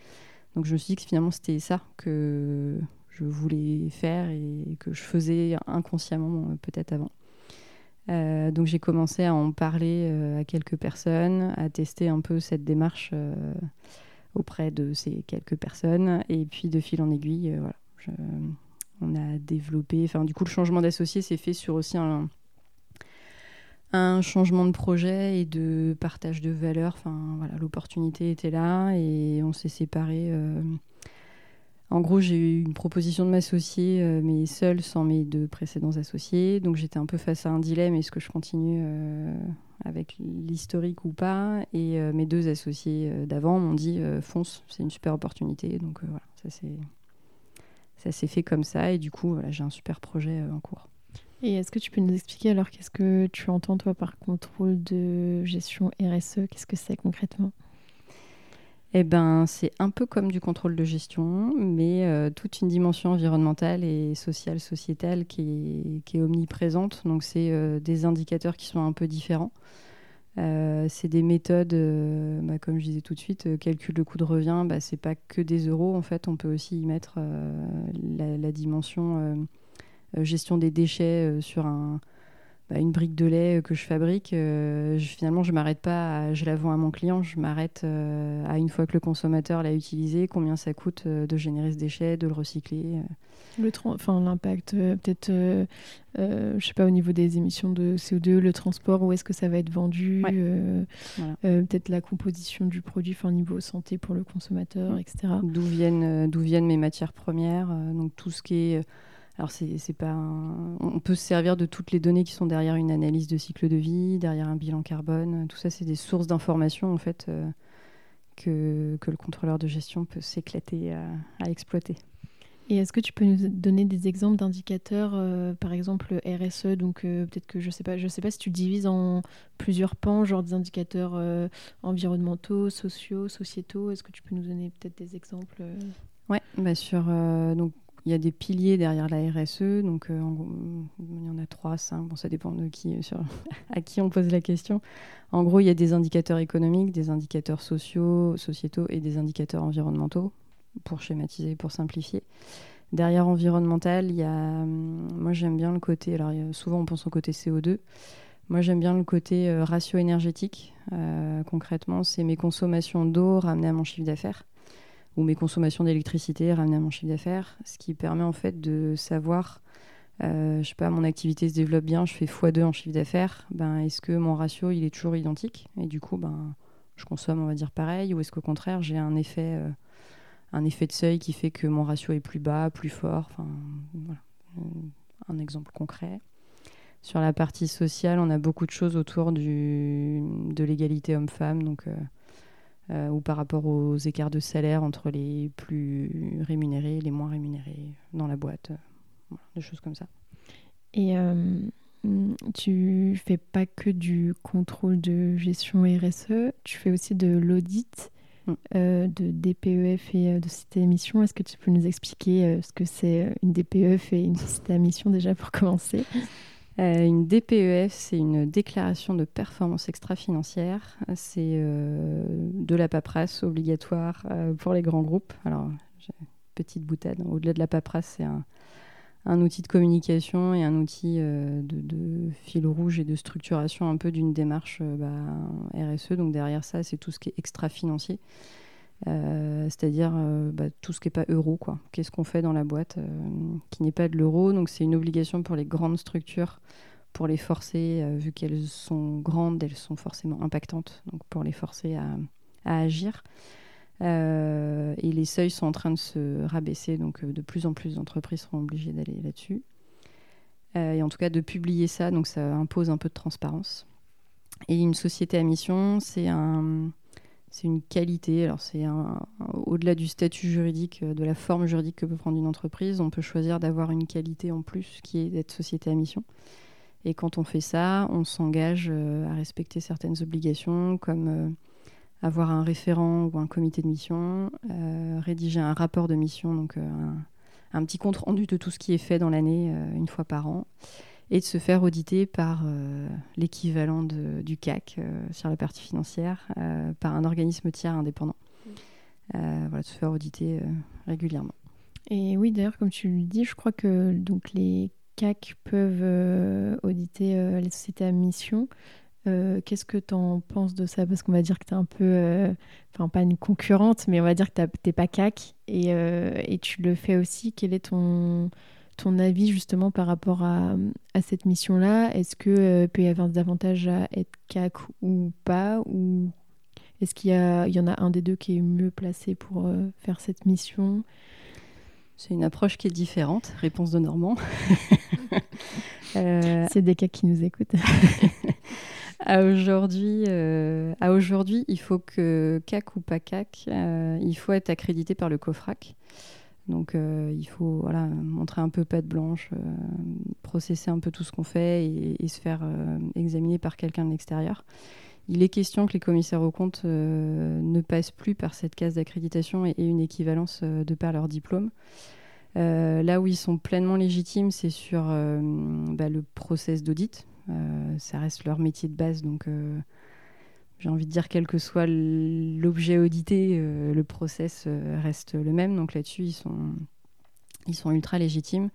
Donc je me suis dit que finalement c'était ça que je voulais faire et que je faisais inconsciemment peut-être avant. Euh, donc j'ai commencé à en parler euh, à quelques personnes, à tester un peu cette démarche euh, auprès de ces quelques personnes. Et puis de fil en aiguille, voilà, on a développé. Enfin, du coup, le changement d'associé s'est fait sur aussi un, changement de projet et de partage de valeurs. Voilà, l'opportunité était là et on s'est séparés. Euh. En gros, j'ai eu une proposition de m'associer, euh, mais seule, sans mes deux précédents associés. Donc, j'étais un peu face à un dilemme est-ce que je continue euh, avec l'historique ou pas? Et mes deux associés d'avant m'ont dit fonce, c'est une super opportunité. Donc, voilà, ça c'est ça s'est fait comme ça et du coup voilà, j'ai un super projet euh, en cours. Et est-ce que tu peux nous expliquer alors qu'est-ce que tu entends toi par contrôle de gestion RSE Qu'est-ce que c'est concrètement? Eh ben, c'est un peu comme du contrôle de gestion, mais euh, toute une dimension environnementale et sociale, sociétale qui est, qui est omniprésente. Donc, c'est euh, des indicateurs qui sont un peu différents. Euh, c'est des méthodes, euh, bah, comme je disais tout de suite, euh, calcul de coût de revient, bah, c'est pas que des euros. En fait, on peut aussi y mettre la, dimension gestion des déchets sur un, bah, une brique de lait euh, que je fabrique, euh, finalement, je m'arrête pas, je la vends à mon client, je m'arrête euh, à une fois que le consommateur l'a utilisé, combien ça coûte de générer ce déchet, de le recycler. Le enfin, l'impact, peut-être, je sais pas, au niveau des émissions de CO2, le transport, où est-ce que ça va être vendu, peut-être la composition du produit, enfin, au niveau santé pour le consommateur, etc. D'où viennent, d'où viennent mes matières premières, donc tout ce qui est alors, c'est, pas on peut se servir de toutes les données qui sont derrière une analyse de cycle de vie, derrière un bilan carbone. Tout ça, c'est des sources d'informations en fait euh, que, que, le contrôleur de gestion peut s'éclater à, exploiter. Et est-ce que tu peux nous donner des exemples d'indicateurs, euh, par exemple RSE Donc euh, peut-être que je sais pas, je sais pas si tu divises en plusieurs pans, genre des indicateurs environnementaux, sociaux, sociétaux. Est-ce que tu peux nous donner peut-être des exemples Ouais, bah sur donc il y a des piliers derrière la RSE, donc euh, il y en a trois, cinq, bon, ça dépend de qui, euh, à qui on pose la question. En gros, il y a des indicateurs économiques, des indicateurs sociaux, sociétaux et des indicateurs environnementaux, pour schématiser, pour simplifier. Derrière environnemental, il y a, hum, moi j'aime bien le côté, alors souvent on pense au côté CO2, moi j'aime bien le côté euh, ratio énergétique. concrètement, c'est mes consommations d'eau ramenées à mon chiffre d'affaires ou mes consommations d'électricité ramenées à mon chiffre d'affaires, ce qui permet en fait de savoir, euh, je sais pas, mon activité se développe bien, je fais x2 en chiffre d'affaires, ben, est-ce que mon ratio il est toujours identique? Et du coup ben, je consomme on va dire pareil ou est-ce qu'au contraire j'ai un effet, euh, un effet de seuil qui fait que mon ratio est plus bas, plus fort, enfin voilà, un exemple concret. Sur la partie sociale, on a beaucoup de choses autour du, de l'égalité homme-femme, donc euh, euh, ou par rapport aux écarts de salaire entre les plus rémunérés et les moins rémunérés dans la boîte. Euh, des choses comme ça. Et euh, tu fais pas que du contrôle de gestion RSE, tu fais aussi de l'audit mm. de DPEF et de société à mission. Est-ce que tu peux nous expliquer ce que c'est une DPEF et une société à mission déjà pour commencer? Euh, une DPEF, c'est une déclaration de performance extra-financière. C'est euh, de la paperasse obligatoire euh, pour les grands groupes. Alors, petite boutade. Au-delà de la paperasse, c'est un, outil de communication et un outil de, de, fil rouge et de structuration un peu d'une démarche bah, RSE. Donc derrière ça, c'est tout ce qui est extra-financier. Euh, c'est-à-dire euh, bah, tout ce qui n'est pas euro. quoi. Qu'est-ce qu'on fait dans la boîte euh, qui n'est pas de l'euro? Donc c'est une obligation pour les grandes structures, pour les forcer, vu qu'elles sont grandes, elles sont forcément impactantes, donc pour les forcer à, agir. et les seuils sont en train de se rabaisser, donc de plus en plus d'entreprises seront obligées d'aller là-dessus. et en tout cas de publier ça, donc ça impose un peu de transparence. Et une société à mission, c'est un, c'est une qualité. Alors, c'est au-delà du statut juridique, euh, de la forme juridique que peut prendre une entreprise, on peut choisir d'avoir une qualité en plus qui est d'être société à mission. Et quand on fait ça, on s'engage euh, à respecter certaines obligations, comme euh, avoir un référent ou un comité de mission, rédiger un rapport de mission, donc un, un, petit compte rendu de tout ce qui est fait dans l'année une fois par an et de se faire auditer par euh, l'équivalent du CAC euh, sur la partie financière, euh, par un organisme tiers indépendant. Mm. voilà, de se faire auditer régulièrement. Et oui, d'ailleurs, comme tu le dis, je crois que donc, les CAC peuvent auditer les sociétés à mission. Qu'est-ce que tu en penses de ça? Parce qu'on va dire que tu es un peu, enfin pas une concurrente, mais on va dire que tu n'es pas CAC et, et, tu le fais aussi. Quel est ton, ton avis justement par rapport à, cette mission-là? Est-ce que euh, peut y avoir des avantages à être CAC ou pas? Ou est-ce qu'il y, y, en a un des deux qui est mieux placé pour euh, faire cette mission? C'est une approche qui est différente. Réponse de Normand. Euh, C'est des cas qui nous écoutent. à aujourd'hui, à aujourd'hui, il faut que CAC ou pas CAC, il faut être accrédité par le COFRAC. Donc euh, il faut voilà, montrer un peu patte blanche, euh, processer un peu tout ce qu'on fait et, se faire euh, examiner par quelqu'un de l'extérieur. Il est question que les commissaires aux comptes ne passent plus par cette case d'accréditation et, une équivalence de par leur diplôme. là où ils sont pleinement légitimes, c'est sur bah, le process d'audit. ça reste leur métier de base, donc j'ai envie de dire, quel que soit l'objet audité, euh, le process euh, reste le même. Donc là-dessus, ils sont, ils sont ultra légitimes.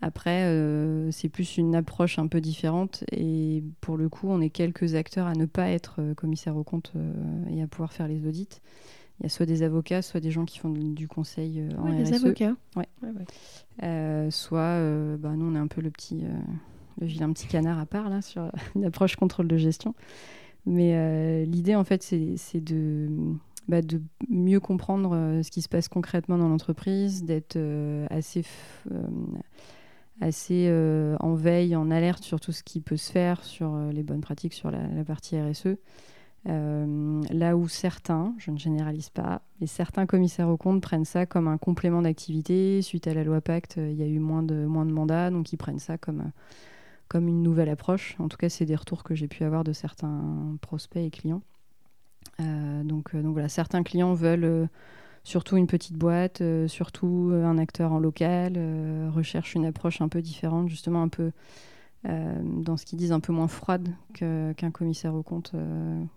Après, euh, c'est plus une approche un peu différente. Et pour le coup, on est quelques acteurs à ne pas être commissaire au compte et à pouvoir faire les audits. Il y a soit des avocats, soit des gens qui font du conseil en ouais, Des avocats. Ouais. soit, bah, nous, on est un peu le petit, le vilain petit canard à part là sur une approche contrôle de gestion. Mais euh, l'idée, en fait, c'est de, bah, de mieux comprendre euh, ce qui se passe concrètement dans l'entreprise, d'être euh, assez, en veille, en alerte sur tout ce qui peut se faire, sur les bonnes pratiques, sur la, partie RSE. là où certains, je ne généralise pas, mais certains commissaires aux comptes prennent ça comme un complément d'activité. Suite à la loi Pacte, il y a eu moins de mandats, donc ils prennent ça comme comme une nouvelle approche. En tout cas, c'est des retours que j'ai pu avoir de certains prospects et clients. Euh, donc, euh, donc voilà, certains clients veulent euh, surtout une petite boîte, surtout un acteur en local, recherchent une approche un peu différente, justement un peu dans ce qu'ils disent un peu moins froide qu'un commissaire au compte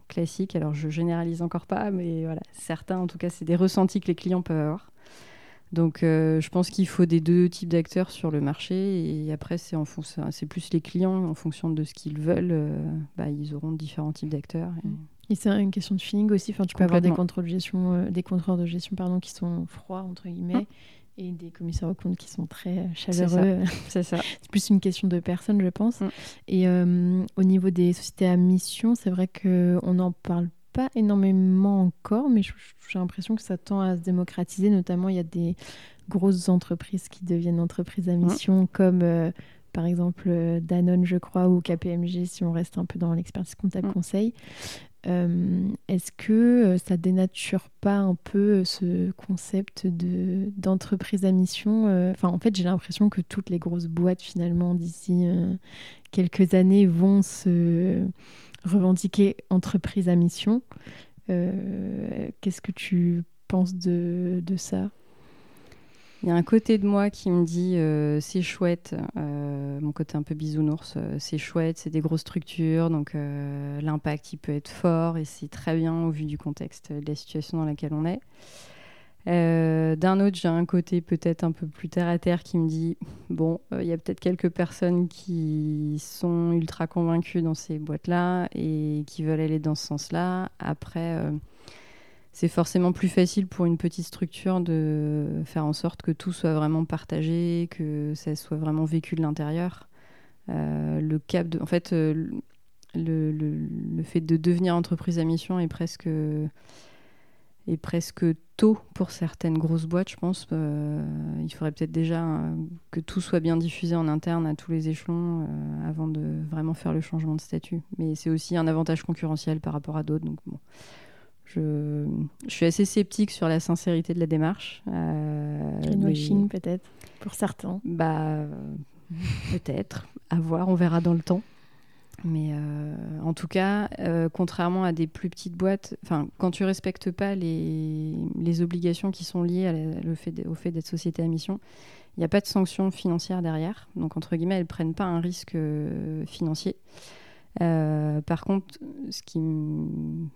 classique. Alors je généralise encore pas, mais voilà, certains en tout cas, c'est des ressentis que les clients peuvent avoir. Donc, euh, je pense qu'il faut des deux types d'acteurs sur le marché. Et après, c'est en c'est plus les clients en fonction de ce qu'ils veulent. Euh, bah, ils auront différents types d'acteurs. Et, c'est une question de feeling aussi. Enfin, tu peux avoir des contrôles de gestion, euh, des contrôleurs de gestion, pardon, qui sont froids entre guillemets. Hum. Et des commissaires aux comptes qui sont très chaleureux. C'est ça. c'est plus une question de personnes, je pense. Hum. Et au niveau des sociétés à mission, c'est vrai qu'on n'en parle pas pas énormément encore, mais j'ai l'impression que ça tend à se démocratiser. Notamment, il y a des grosses entreprises qui deviennent entreprises à mission, comme euh, par exemple euh, Danone, je crois, ou KPMG, si on reste un peu dans l'expertise comptable conseil. Euh, est-ce que ça dénature pas un peu ce concept de d'entreprise à mission Enfin, en fait, j'ai l'impression que toutes les grosses boîtes, finalement, d'ici quelques années, vont se revendiquer entreprise à mission. Euh, qu'est-ce que tu penses de, de, ça? Il y a un côté de moi qui me dit euh, c'est chouette, euh, mon côté un peu bisounours, c'est chouette, c'est des grosses structures, donc l'impact il peut être fort et c'est très bien au vu du contexte de la situation dans laquelle on est. Euh, d'un autre, j'ai un côté peut-être un peu plus terre à terre qui me dit bon, euh, il y a peut-être quelques personnes qui sont ultra convaincues dans ces boîtes-là et qui veulent aller dans ce sens-là. Après, euh, c'est forcément plus facile pour une petite structure de faire en sorte que tout soit vraiment partagé, que ça soit vraiment vécu de l'intérieur. le cap de, en fait, le, fait de devenir entreprise à mission est presque et presque tôt pour certaines grosses boîtes, je pense. Euh, il faudrait peut-être déjà euh, que tout soit bien diffusé en interne à tous les échelons euh, avant de vraiment faire le changement de statut. Mais c'est aussi un avantage concurrentiel par rapport à d'autres. Donc bon, je, je, suis assez sceptique sur la sincérité de la démarche. Greenwashing peut-être pour certains. Bah peut-être. À voir, on verra dans le temps. Mais euh, en tout cas, euh, contrairement à des plus petites boîtes, quand tu respectes pas les, obligations qui sont liées au fait d'être société à mission, il n'y a pas de sanctions financières derrière. Donc, entre guillemets, elles ne prennent pas un risque euh, financier. par contre, ce qui me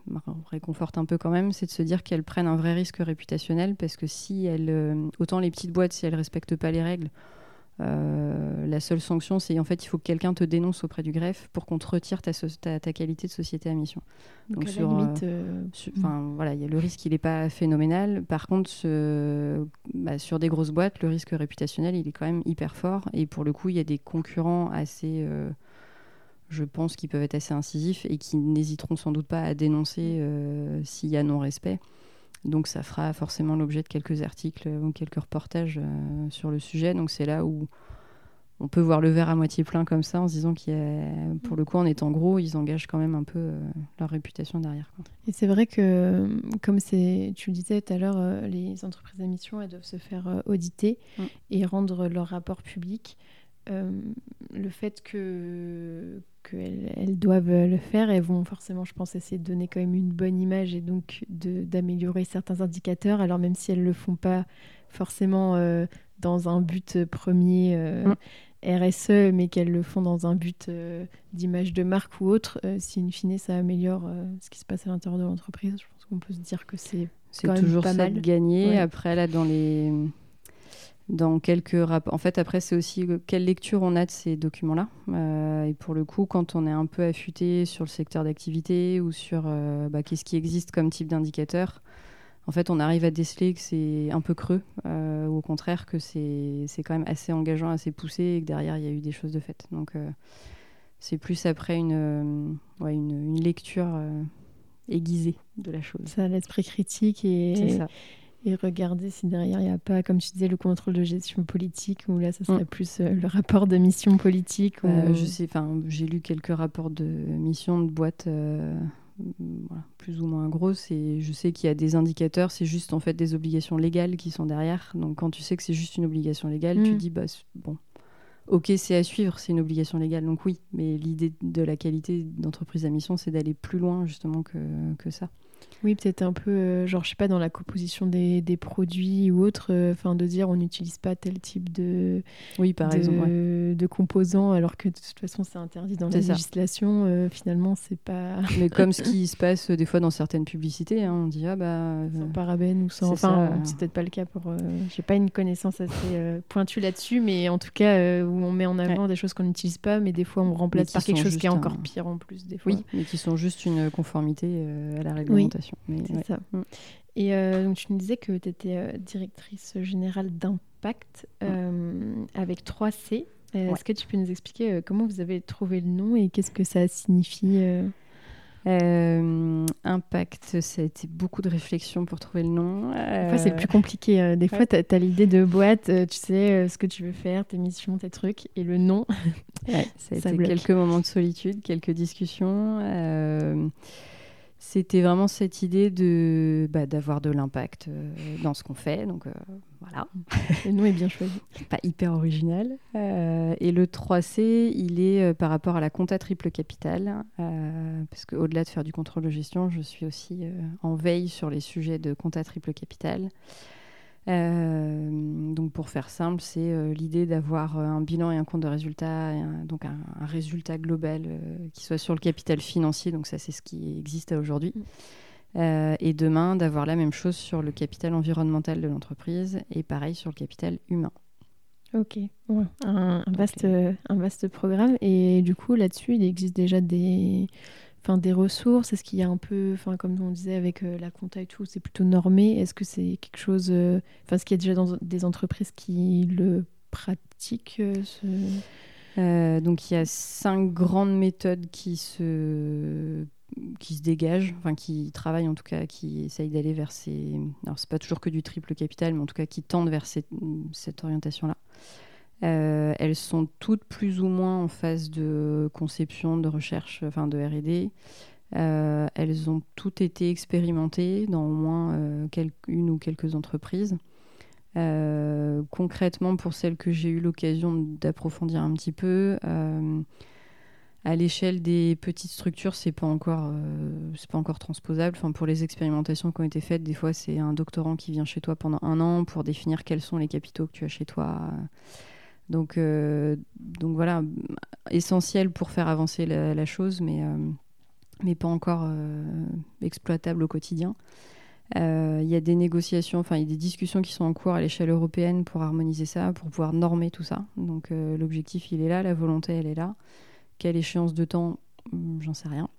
réconforte un peu quand même, c'est de se dire qu'elles prennent un vrai risque réputationnel parce que si elles, autant les petites boîtes, si elles respectent pas les règles, la seule sanction, c'est en fait, il faut que quelqu'un te dénonce auprès du greffe pour qu'on te retire ta, ta, qualité de société à mission. Donc, sur, limite, euh, hmm. voilà, il y a le risque, il n'est pas phénoménal. Par contre, bah, sur des grosses boîtes, le risque réputationnel, il est quand même hyper fort. Et pour le coup, il y a des concurrents assez, euh, je pense, qui peuvent être assez incisifs et qui n'hésiteront sans doute pas à dénoncer s'il y a non-respect. Donc ça fera forcément l'objet de quelques articles ou quelques reportages euh, sur le sujet. Donc c'est là où on peut voir le verre à moitié plein comme ça en se disant qu'il pour le coup en étant gros, ils engagent quand même un peu euh, leur réputation derrière. Et c'est vrai que comme c'est, tu le disais tout à l'heure, euh, les entreprises à mission elles doivent se faire auditer mm. et rendre leur rapport public. Le fait que qu'elles doivent le faire, elles vont forcément, je pense, essayer de donner quand même une bonne image et donc d'améliorer certains indicateurs. Alors même si elles ne le font pas forcément euh, dans un but premier euh, mm. RSE, mais qu'elles le font dans un but euh, d'image de marque ou autre, si in fine ça améliore ce qui se passe à l'intérieur de l'entreprise, je pense qu'on peut se dire que c'est c'est toujours pas ça mal. de gagner. Après là, dans les dans quelques rapports. En fait, après, c'est aussi euh, quelle lecture on a de ces documents-là. Euh, et pour le coup, quand on est un peu affûté sur le secteur d'activité ou sur euh, bah, qu'est-ce qui existe comme type d'indicateur, en fait, on arrive à déceler que c'est un peu creux, ou au contraire que c'est quand même assez engageant, assez poussé, et que derrière, il y a eu des choses de fait. Donc, c'est plus après une, ouais, une, une, lecture aiguisée de la chose. Ça, l'esprit critique et... Ça et regarder si derrière il n'y a pas, comme tu disais, le contrôle de gestion politique, ou là, ça serait mm. plus euh, le rapport de mission politique. Euh, je sais, enfin, j'ai lu quelques rapports de mission de boîtes. Euh, plus ou moins grosses et je sais qu'il y a des indicateurs, c'est juste en fait des obligations légales qui sont derrière. Donc quand tu sais que c'est juste une obligation légale, tu mm. dis bah bon, ok c'est à suivre, c'est une obligation légale, donc oui. Mais l'idée de la qualité d'entreprise à mission, c'est d'aller plus loin justement que, que ça. Oui, peut-être un peu, euh, genre, je sais pas, dans la composition des, des produits ou autre, euh, enfin, de dire on n'utilise pas tel type de, oui, par de, exemple, de composants, alors que de toute façon, c'est interdit dans la législation. Euh, finalement, c'est pas. Mais comme ce qui se passe des fois dans certaines publicités, hein, on dit ah bah. Sans parabènes ou sans. Enfin, c'est peut-être pas le cas pour. J'ai pas une connaissance assez pointue là-dessus, mais en tout cas, où on met en avant des choses qu'on n'utilise pas, mais des fois, on remplace par quelque chose qui est encore pire en plus, des fois. Oui, mais qui sont juste une conformité à la réglementation. C'est ça. Mm. Et euh, donc, tu nous disais que tu étais euh, directrice générale d'Impact euh, avec 3C. Est-ce que tu peux nous expliquer comment vous avez trouvé le nom et qu'est-ce que ça signifie impact, ça a été beaucoup de réflexion pour trouver le nom. Des c'est le plus compliqué. Des fois, tu as, l'idée de boîte, tu sais ce que tu veux faire, tes missions, tes trucs, et le nom. ça a été quelques moments de solitude, quelques discussions. C'était vraiment cette idée de bah, d'avoir de l'impact euh, dans ce qu'on fait. Donc euh, voilà. Le nom est bien choisi. Pas hyper original. Euh, et le 3C, il est par rapport à la compta triple capital. parce qu'au-delà de faire du contrôle de gestion, je suis aussi en veille sur les sujets de compta triple capital. Euh, donc pour faire simple, c'est euh, l'idée d'avoir euh, un bilan et un compte de résultat, donc un, résultat global qui soit sur le capital financier. Donc ça, c'est ce qui existe aujourd'hui. et demain, d'avoir la même chose sur le capital environnemental de l'entreprise et pareil sur le capital humain. Ok, un, vaste, un vaste programme. Et du coup, là-dessus, il existe déjà des, enfin, des ressources? Est-ce qu'il y a un peu, enfin, comme on disait avec euh, la compta et tout, c'est plutôt normé? Est-ce que c'est quelque chose, euh, est-ce qu'il y a déjà dans des entreprises qui le pratiquent euh, Donc, il y a cinq grandes méthodes qui se qui se dégagent, enfin qui travaillent en tout cas, qui essayent d'aller vers ces. Alors c'est pas toujours que du triple capital, mais en tout cas qui tendent vers cette orientation-là. Euh, elles sont toutes plus ou moins en phase de conception, de recherche, enfin de R&D. Euh, elles ont toutes été expérimentées dans au moins euh, une ou quelques entreprises. concrètement, pour celles que j'ai eu l'occasion d'approfondir un petit peu, à l'échelle des petites structures, c'est pas encore, pas encore transposable. Enfin, pour les expérimentations qui ont été faites, des fois, c'est un doctorant qui vient chez toi pendant un an pour définir quels sont les capitaux que tu as chez toi. Donc, euh, donc voilà, essentiel pour faire avancer la, chose, mais, euh, mais pas encore exploitable au quotidien. Il y a des négociations, enfin, il y a des discussions qui sont en cours à l'échelle européenne pour harmoniser ça, pour pouvoir normer tout ça. Donc, l'objectif, il est là, la volonté, elle est là. Quelle échéance de temps hmm, J'en sais rien.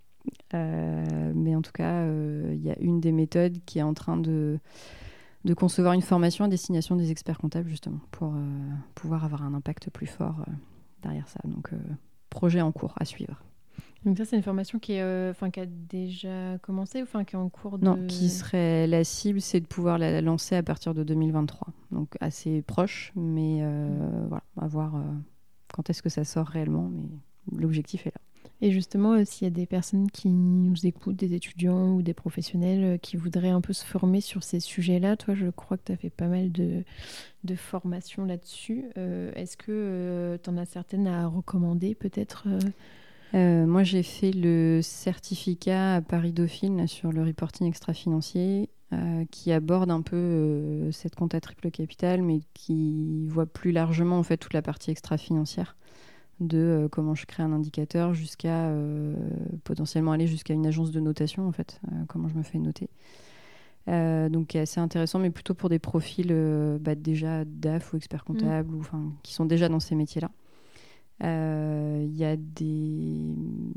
Euh, mais en tout cas, euh, il y a une des méthodes qui est en train de, de concevoir une formation à destination des experts comptables, justement, pour euh, pouvoir avoir un impact plus fort derrière ça. Donc, projet en cours à suivre. Donc ça, c'est une formation qui, est, qui a déjà commencé, enfin qui est en cours de... Non, qui serait la cible, c'est de pouvoir la lancer à partir de 2023. Donc assez proche, mais voilà, à voir quand est-ce que ça sort réellement. Mais l'objectif est là. Et justement, euh, s'il y a des personnes qui nous écoutent, des étudiants ou des professionnels euh, qui voudraient un peu se former sur ces sujets-là, toi, je crois que tu as fait pas mal de, formations là-dessus. Euh, est-ce que tu en as certaines à recommander peut-être Moi, j'ai fait le certificat à Paris Dauphine sur le reporting extra-financier qui aborde un peu cette compta triple capital, mais qui voit plus largement en fait toute la partie extra-financière de euh, comment je crée un indicateur jusqu'à euh, potentiellement aller jusqu'à une agence de notation en fait, euh, comment je me fais noter. donc assez intéressant, mais plutôt pour des profils bah, déjà DAF ou experts mmh. comptables ou qui sont déjà dans ces métiers-là. Il y a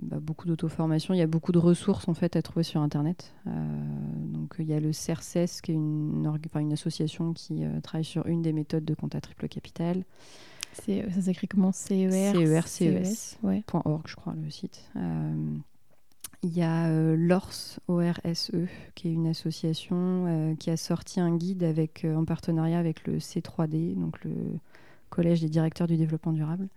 bah, beaucoup d'auto-formation, il y a beaucoup de ressources en fait à trouver sur Internet. donc il y a le CERCES, qui est une, association qui travaille sur une des méthodes de compta triple capital. Euh, ça s'écrit comment? CER CER, CES. Ouais. .org, je crois, le site. Euh, il y a euh, l'ORSE, ORSE, qui est une association qui a sorti un guide avec, en partenariat avec le C3D, donc le Collège des directeurs du développement durable.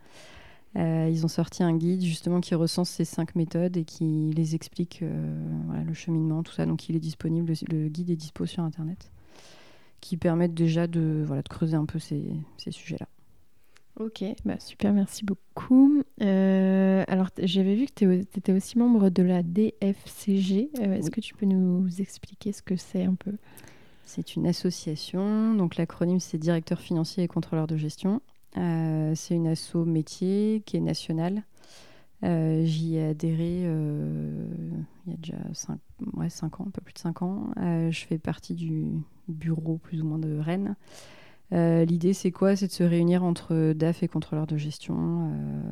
ils ont sorti un guide justement qui recense ces cinq méthodes et qui les explique le cheminement, tout ça. Donc il est disponible, le, guide est dispo sur Internet, qui permettent déjà de, voilà, de creuser un peu ces, ces sujets-là. Ok, bah super, merci beaucoup. Euh, alors, j'avais vu que tu étais aussi membre de la DFCG. Euh, est-ce que tu peux nous expliquer ce que c'est un peu? C'est une association, donc l'acronyme c'est Directeur financier et contrôleur de gestion. Euh, c'est une asso métier qui est nationale. J'y ai adhéré il y a déjà 5 ouais, cinq ans, un peu plus de 5 ans. je fais partie du bureau plus ou moins de Rennes. Euh, l'idée, c'est quoi? C'est de se réunir entre DAF et contrôleurs de gestion euh,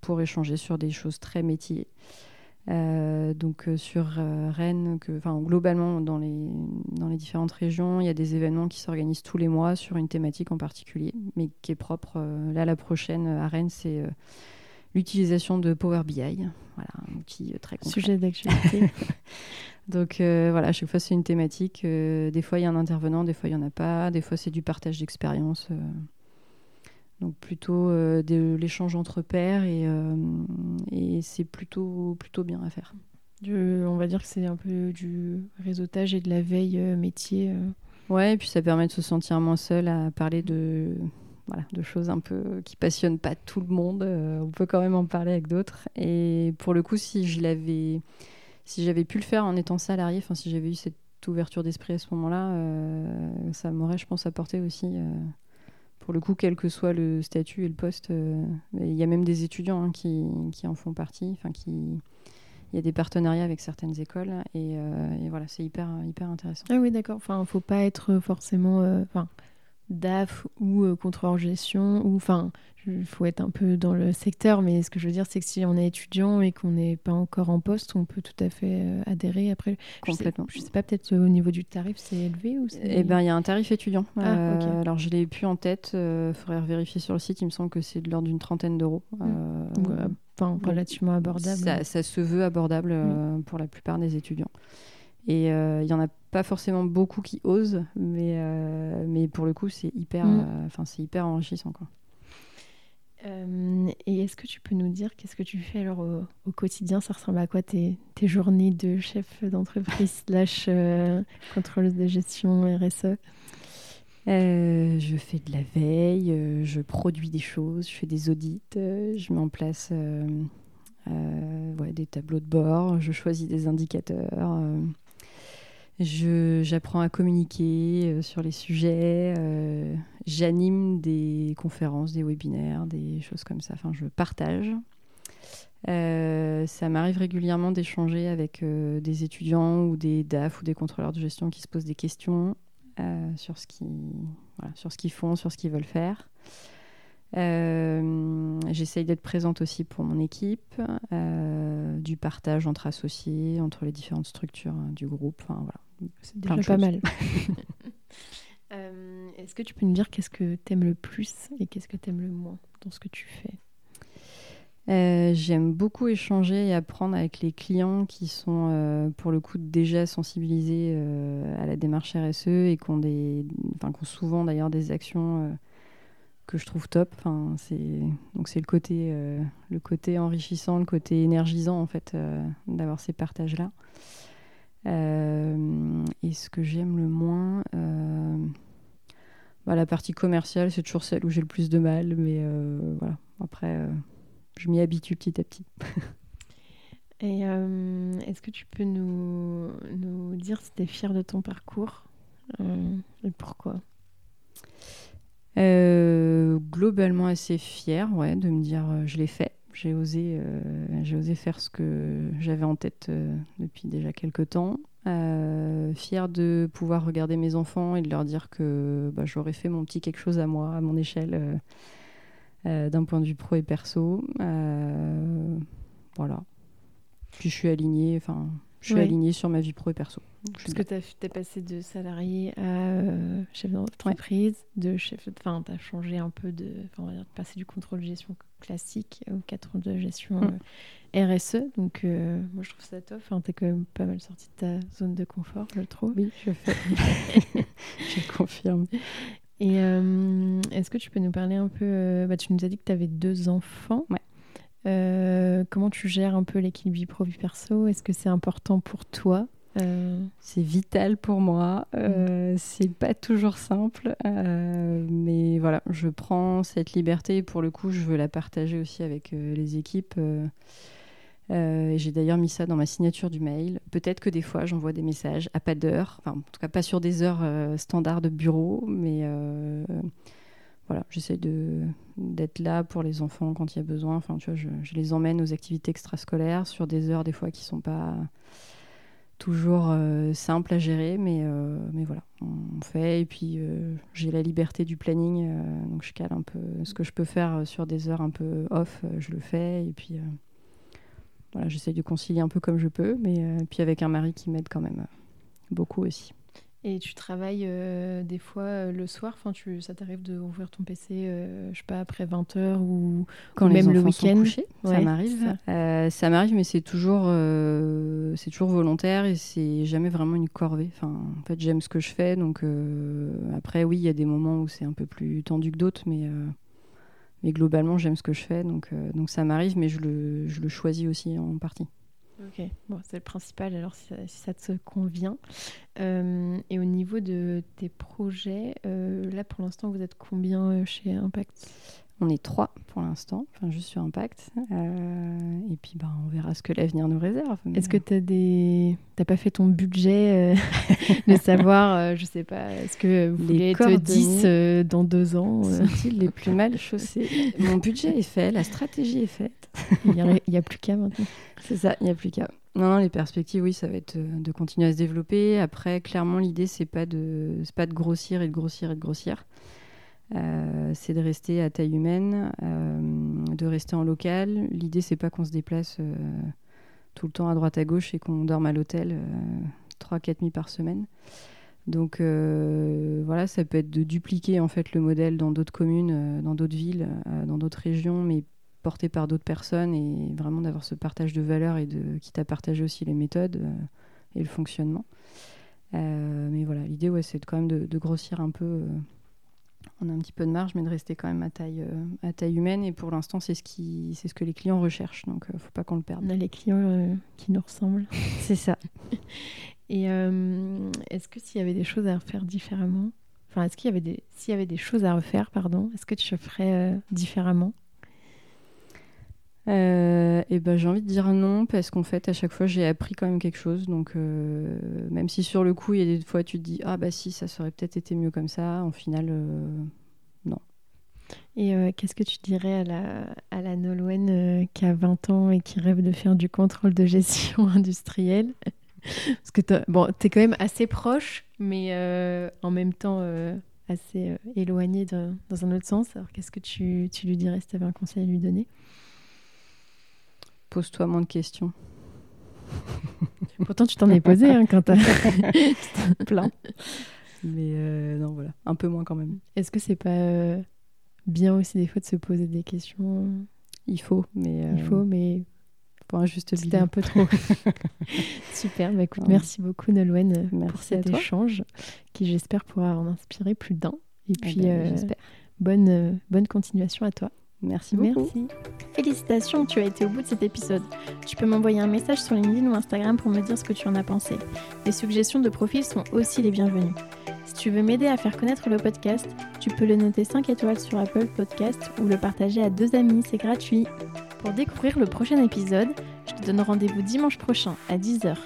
pour échanger sur des choses très métiers. Euh, donc sur Rennes, que, globalement dans les, dans les différentes régions, il y a des événements qui s'organisent tous les mois sur une thématique en particulier, mais qui est propre. là, la prochaine à Rennes, c'est l'utilisation de Power BI, voilà, un outil très concret. Sujet d'actualité. Donc euh, voilà, à chaque fois c'est une thématique. Euh, des fois il y a un intervenant, des fois il n'y en a pas. Des fois c'est du partage d'expérience. Euh. donc plutôt de l'échange entre pairs et, et c'est plutôt, plutôt bien à faire. on va dire que c'est un peu du réseautage et de la veille métier. Ouais, et puis ça permet de se sentir moins seul à parler de, voilà, de choses un peu qui passionnent pas tout le monde. on peut quand même en parler avec d'autres. Et pour le coup, si je l'avais si j'avais pu le faire en étant salarié, enfin si j'avais eu cette ouverture d'esprit à ce moment-là, euh, ça m'aurait, je pense, apporté aussi. Euh, pour le coup, quel que soit le statut et le poste, euh, il y a même des étudiants hein, qui, qui, en font partie. Enfin, il y a des partenariats avec certaines écoles et, voilà, c'est hyper, hyper intéressant. Ah oui, d'accord. Enfin, faut pas être forcément, DAF ou euh, contrôleur gestion ou enfin il faut être un peu dans le secteur mais ce que je veux dire c'est que si on est étudiant et qu'on n'est pas encore en poste on peut tout à fait euh, adhérer après. Complètement. je sais, sais pas peut-être au niveau du tarif c'est élevé ou eh ben il y a un tarif étudiant. Ah, euh, alors je l'ai plus en tête il faudrait vérifier sur le site il me semble que c'est de l'ordre d'une trentaine d'euros mmh. enfin relativement abordable. ça, ça, se veut abordable mmh. pour la plupart des étudiants et il y en a pas forcément beaucoup qui osent, mais, euh, mais pour le coup, c'est hyper, mm. euh, enfin c'est hyper enrichissant. Quoi. Euh, et est-ce que tu peux nous dire qu'est-ce que tu fais alors au, quotidien? Ça ressemble à quoi tes, tes journées de chef d'entreprise slash contrôleuse de gestion RSE Je fais de la veille, je produis des choses, je fais des audits, je mets en place ouais, des tableaux de bord, je choisis des indicateurs. J'apprends à communiquer euh, sur les sujets, euh, j'anime des conférences, des webinaires, des choses comme ça. Enfin, je partage. Euh, ça m'arrive régulièrement d'échanger avec des étudiants ou des DAF ou des contrôleurs de gestion qui se posent des questions sur ce qu'ils font, sur ce qu'ils veulent faire. J'essaye d'être présente aussi pour mon équipe, du partage entre associés, entre les différentes structures du groupe. Enfin, voilà, c'est déjà pas mal. Euh, est-ce que tu peux nous dire qu'est-ce que tu aimes le plus et qu'est-ce que tu aimes le moins dans ce que tu fais? Euh, J'aime beaucoup échanger et apprendre avec les clients qui sont euh, pour le coup déjà sensibilisés à la démarche RSE et qui ont, des, enfin, qui ont souvent d'ailleurs des actions que je trouve top. Enfin, c'est donc c'est le côté le côté enrichissant, le côté énergisant en fait d'avoir ces partages là. Euh, et ce que j'aime le moins, euh, bah, la partie commerciale, c'est toujours celle où j'ai le plus de mal, mais euh, voilà. Après, je m'y habitue petit à petit. Et est-ce que tu peux nous, nous dire si tu es fier de ton parcours? Et pourquoi? Globalement assez ouais, de me dire je l'ai fait. J'ai osé, euh, osé faire ce que j'avais en tête euh, depuis déjà quelques temps. Euh, fière de pouvoir regarder mes enfants et de leur dire que bah, j'aurais fait mon petit quelque chose à moi, à mon échelle, d'un point de vue pro et perso. voilà. Puis je suis alignée, je suis alignée sur ma vie pro et perso. Parce que tu es passé de salarié à euh, chef d'entreprise, de chef, enfin, tu as changé un peu de, on va dire, passer du contrôle de gestion classique au cadre de gestion mm. euh, RSE. Donc, euh, moi, je trouve ça top. Enfin, tu es quand même pas mal sorti de ta zone de confort, je trouve. Oui, je fais. je confirme. Et est-ce que tu peux nous parler un peu bah, Tu nous as dit que tu avais deux enfants. Ouais. Euh, comment tu gères un peu l'équilibre vie pro vie perso? Est-ce que c'est important pour toi? Euh, C'est vital pour moi. Euh, mm. C'est pas toujours simple, mais voilà, je prends cette liberté et pour le coup, je veux la partager aussi avec les équipes. J'ai d'ailleurs mis ça dans ma signature du mail. Peut-être que des fois, j'envoie des messages à pas d'heure, enfin, en tout cas pas sur des heures standards de bureau, mais j'essaie d'être là pour les enfants quand il y a besoin. Enfin, tu vois, je, les emmène aux activités extrascolaires sur des heures des fois qui sont pas toujours euh, simples à gérer, mais, euh, mais voilà, on fait. Et puis euh, j'ai la liberté du planning, donc je cale un peu ce que je peux faire sur des heures un peu off, je le fais. Et puis voilà, j'essaie de concilier un peu comme je peux, mais puis avec un mari qui m'aide quand même beaucoup aussi. Et tu travailles euh, des fois euh, le soir, enfin, tu, ça t'arrive d'ouvrir ton PC, euh, je sais pas, après 20h ou, Quand même le week-end? Ça m'arrive. Ça, m'arrive, mais c'est toujours, c'est toujours volontaire et c'est jamais vraiment une corvée. Enfin, en fait, j'aime ce que je fais, donc après, oui, il y a des moments où c'est un peu plus tendu que d'autres, mais, mais globalement, j'aime ce que je fais, donc, donc ça m'arrive, mais je le, je le choisis aussi en partie. Ok, bon, c'est le principal alors si ça, te convient. Euh, et au niveau de tes projets, euh, là pour l'instant vous êtes combien euh, chez Impact? On est trois pour l'instant, enfin juste sur Impact. Euh, et puis bah, on verra ce que l'avenir nous réserve. Est-ce que tu des... pas fait ton budget euh, de savoir, euh, je sais pas, est-ce que vous voulez être 10 dans deux ans Sont-ils les plus mal chaussés Mon budget est fait, la stratégie est faite. il n'y a, plus qu'à maintenant. C'est ça, il n'y a plus qu'à. Non, les perspectives, oui, ça va être de continuer à se développer. Après, clairement, l'idée, c'est pas de, pas de grossir et de grossir et de grossir. C'est de rester à taille humaine, de rester en local. L'idée, c'est pas qu'on se déplace tout le temps à droite à gauche et qu'on dorme à l'hôtel 3-4 nuits par semaine. Donc euh, voilà, ça peut être de dupliquer en fait le modèle dans d'autres communes, euh, dans d'autres villes, euh, dans d'autres régions, mais porté par d'autres personnes et vraiment d'avoir ce partage de valeurs et de quitte à partager aussi les méthodes et le fonctionnement. mais voilà, l'idée c'est quand même de, grossir un peu. On a un petit peu de marge, mais de rester quand même à taille, à taille humaine. Et pour l'instant, c'est ce, qui, c'est ce que les clients recherchent. Donc, il ne faut pas qu'on le perde. On a les clients qui nous ressemblent. c'est ça. Et euh, est-ce que s'il y avait des choses à refaire différemment, enfin, est-ce qu'il y avait des, s'il y avait des choses à refaire, pardon, est-ce que tu ferais euh, différemment? Euh, et ben j'ai envie de dire non parce qu'en fait à chaque fois j'ai appris quand même quelque chose. Donc même si sur le coup il y a des fois tu te dis ah bah si ça serait peut-être été mieux comme ça en final non. Et qu'est-ce que tu dirais à la, à la qui a 20 ans et qui rêve de faire du contrôle de gestion industrielle? Parce que bon, tu es quand même assez proche, mais euh, en même temps euh, assez euh, éloigné dans un autre sens. Alors qu'est-ce que tu, tu, lui dirais si tu avais un conseil à lui donner? Pose-toi moins de questions. Pourtant, tu t'en es posé hein, quand t'as plein. Mais non, voilà, un peu moins quand même. Est-ce que c'est pas bien aussi des fois de se poser des questions? Il faut, mais il faut, mais juste C'était un peu trop. Super, bah écoute, merci beaucoup Nolwenn pour cet échange qui j'espère pourra en inspirer plus d'un. Et ah puis bah, euh, bonne, euh, bonne continuation à toi. Merci beaucoup. Merci. Félicitations, tu as été au bout de cet épisode. Tu peux m'envoyer un message sur LinkedIn ou Instagram pour me dire ce que tu en as pensé. Les suggestions de profil sont aussi les bienvenues. Si tu veux m'aider à faire connaître le podcast, tu peux le noter 5 étoiles sur Apple Podcast ou le partager à deux amis, c'est gratuit. Pour découvrir le prochain épisode, je te donne rendez-vous dimanche prochain à 10h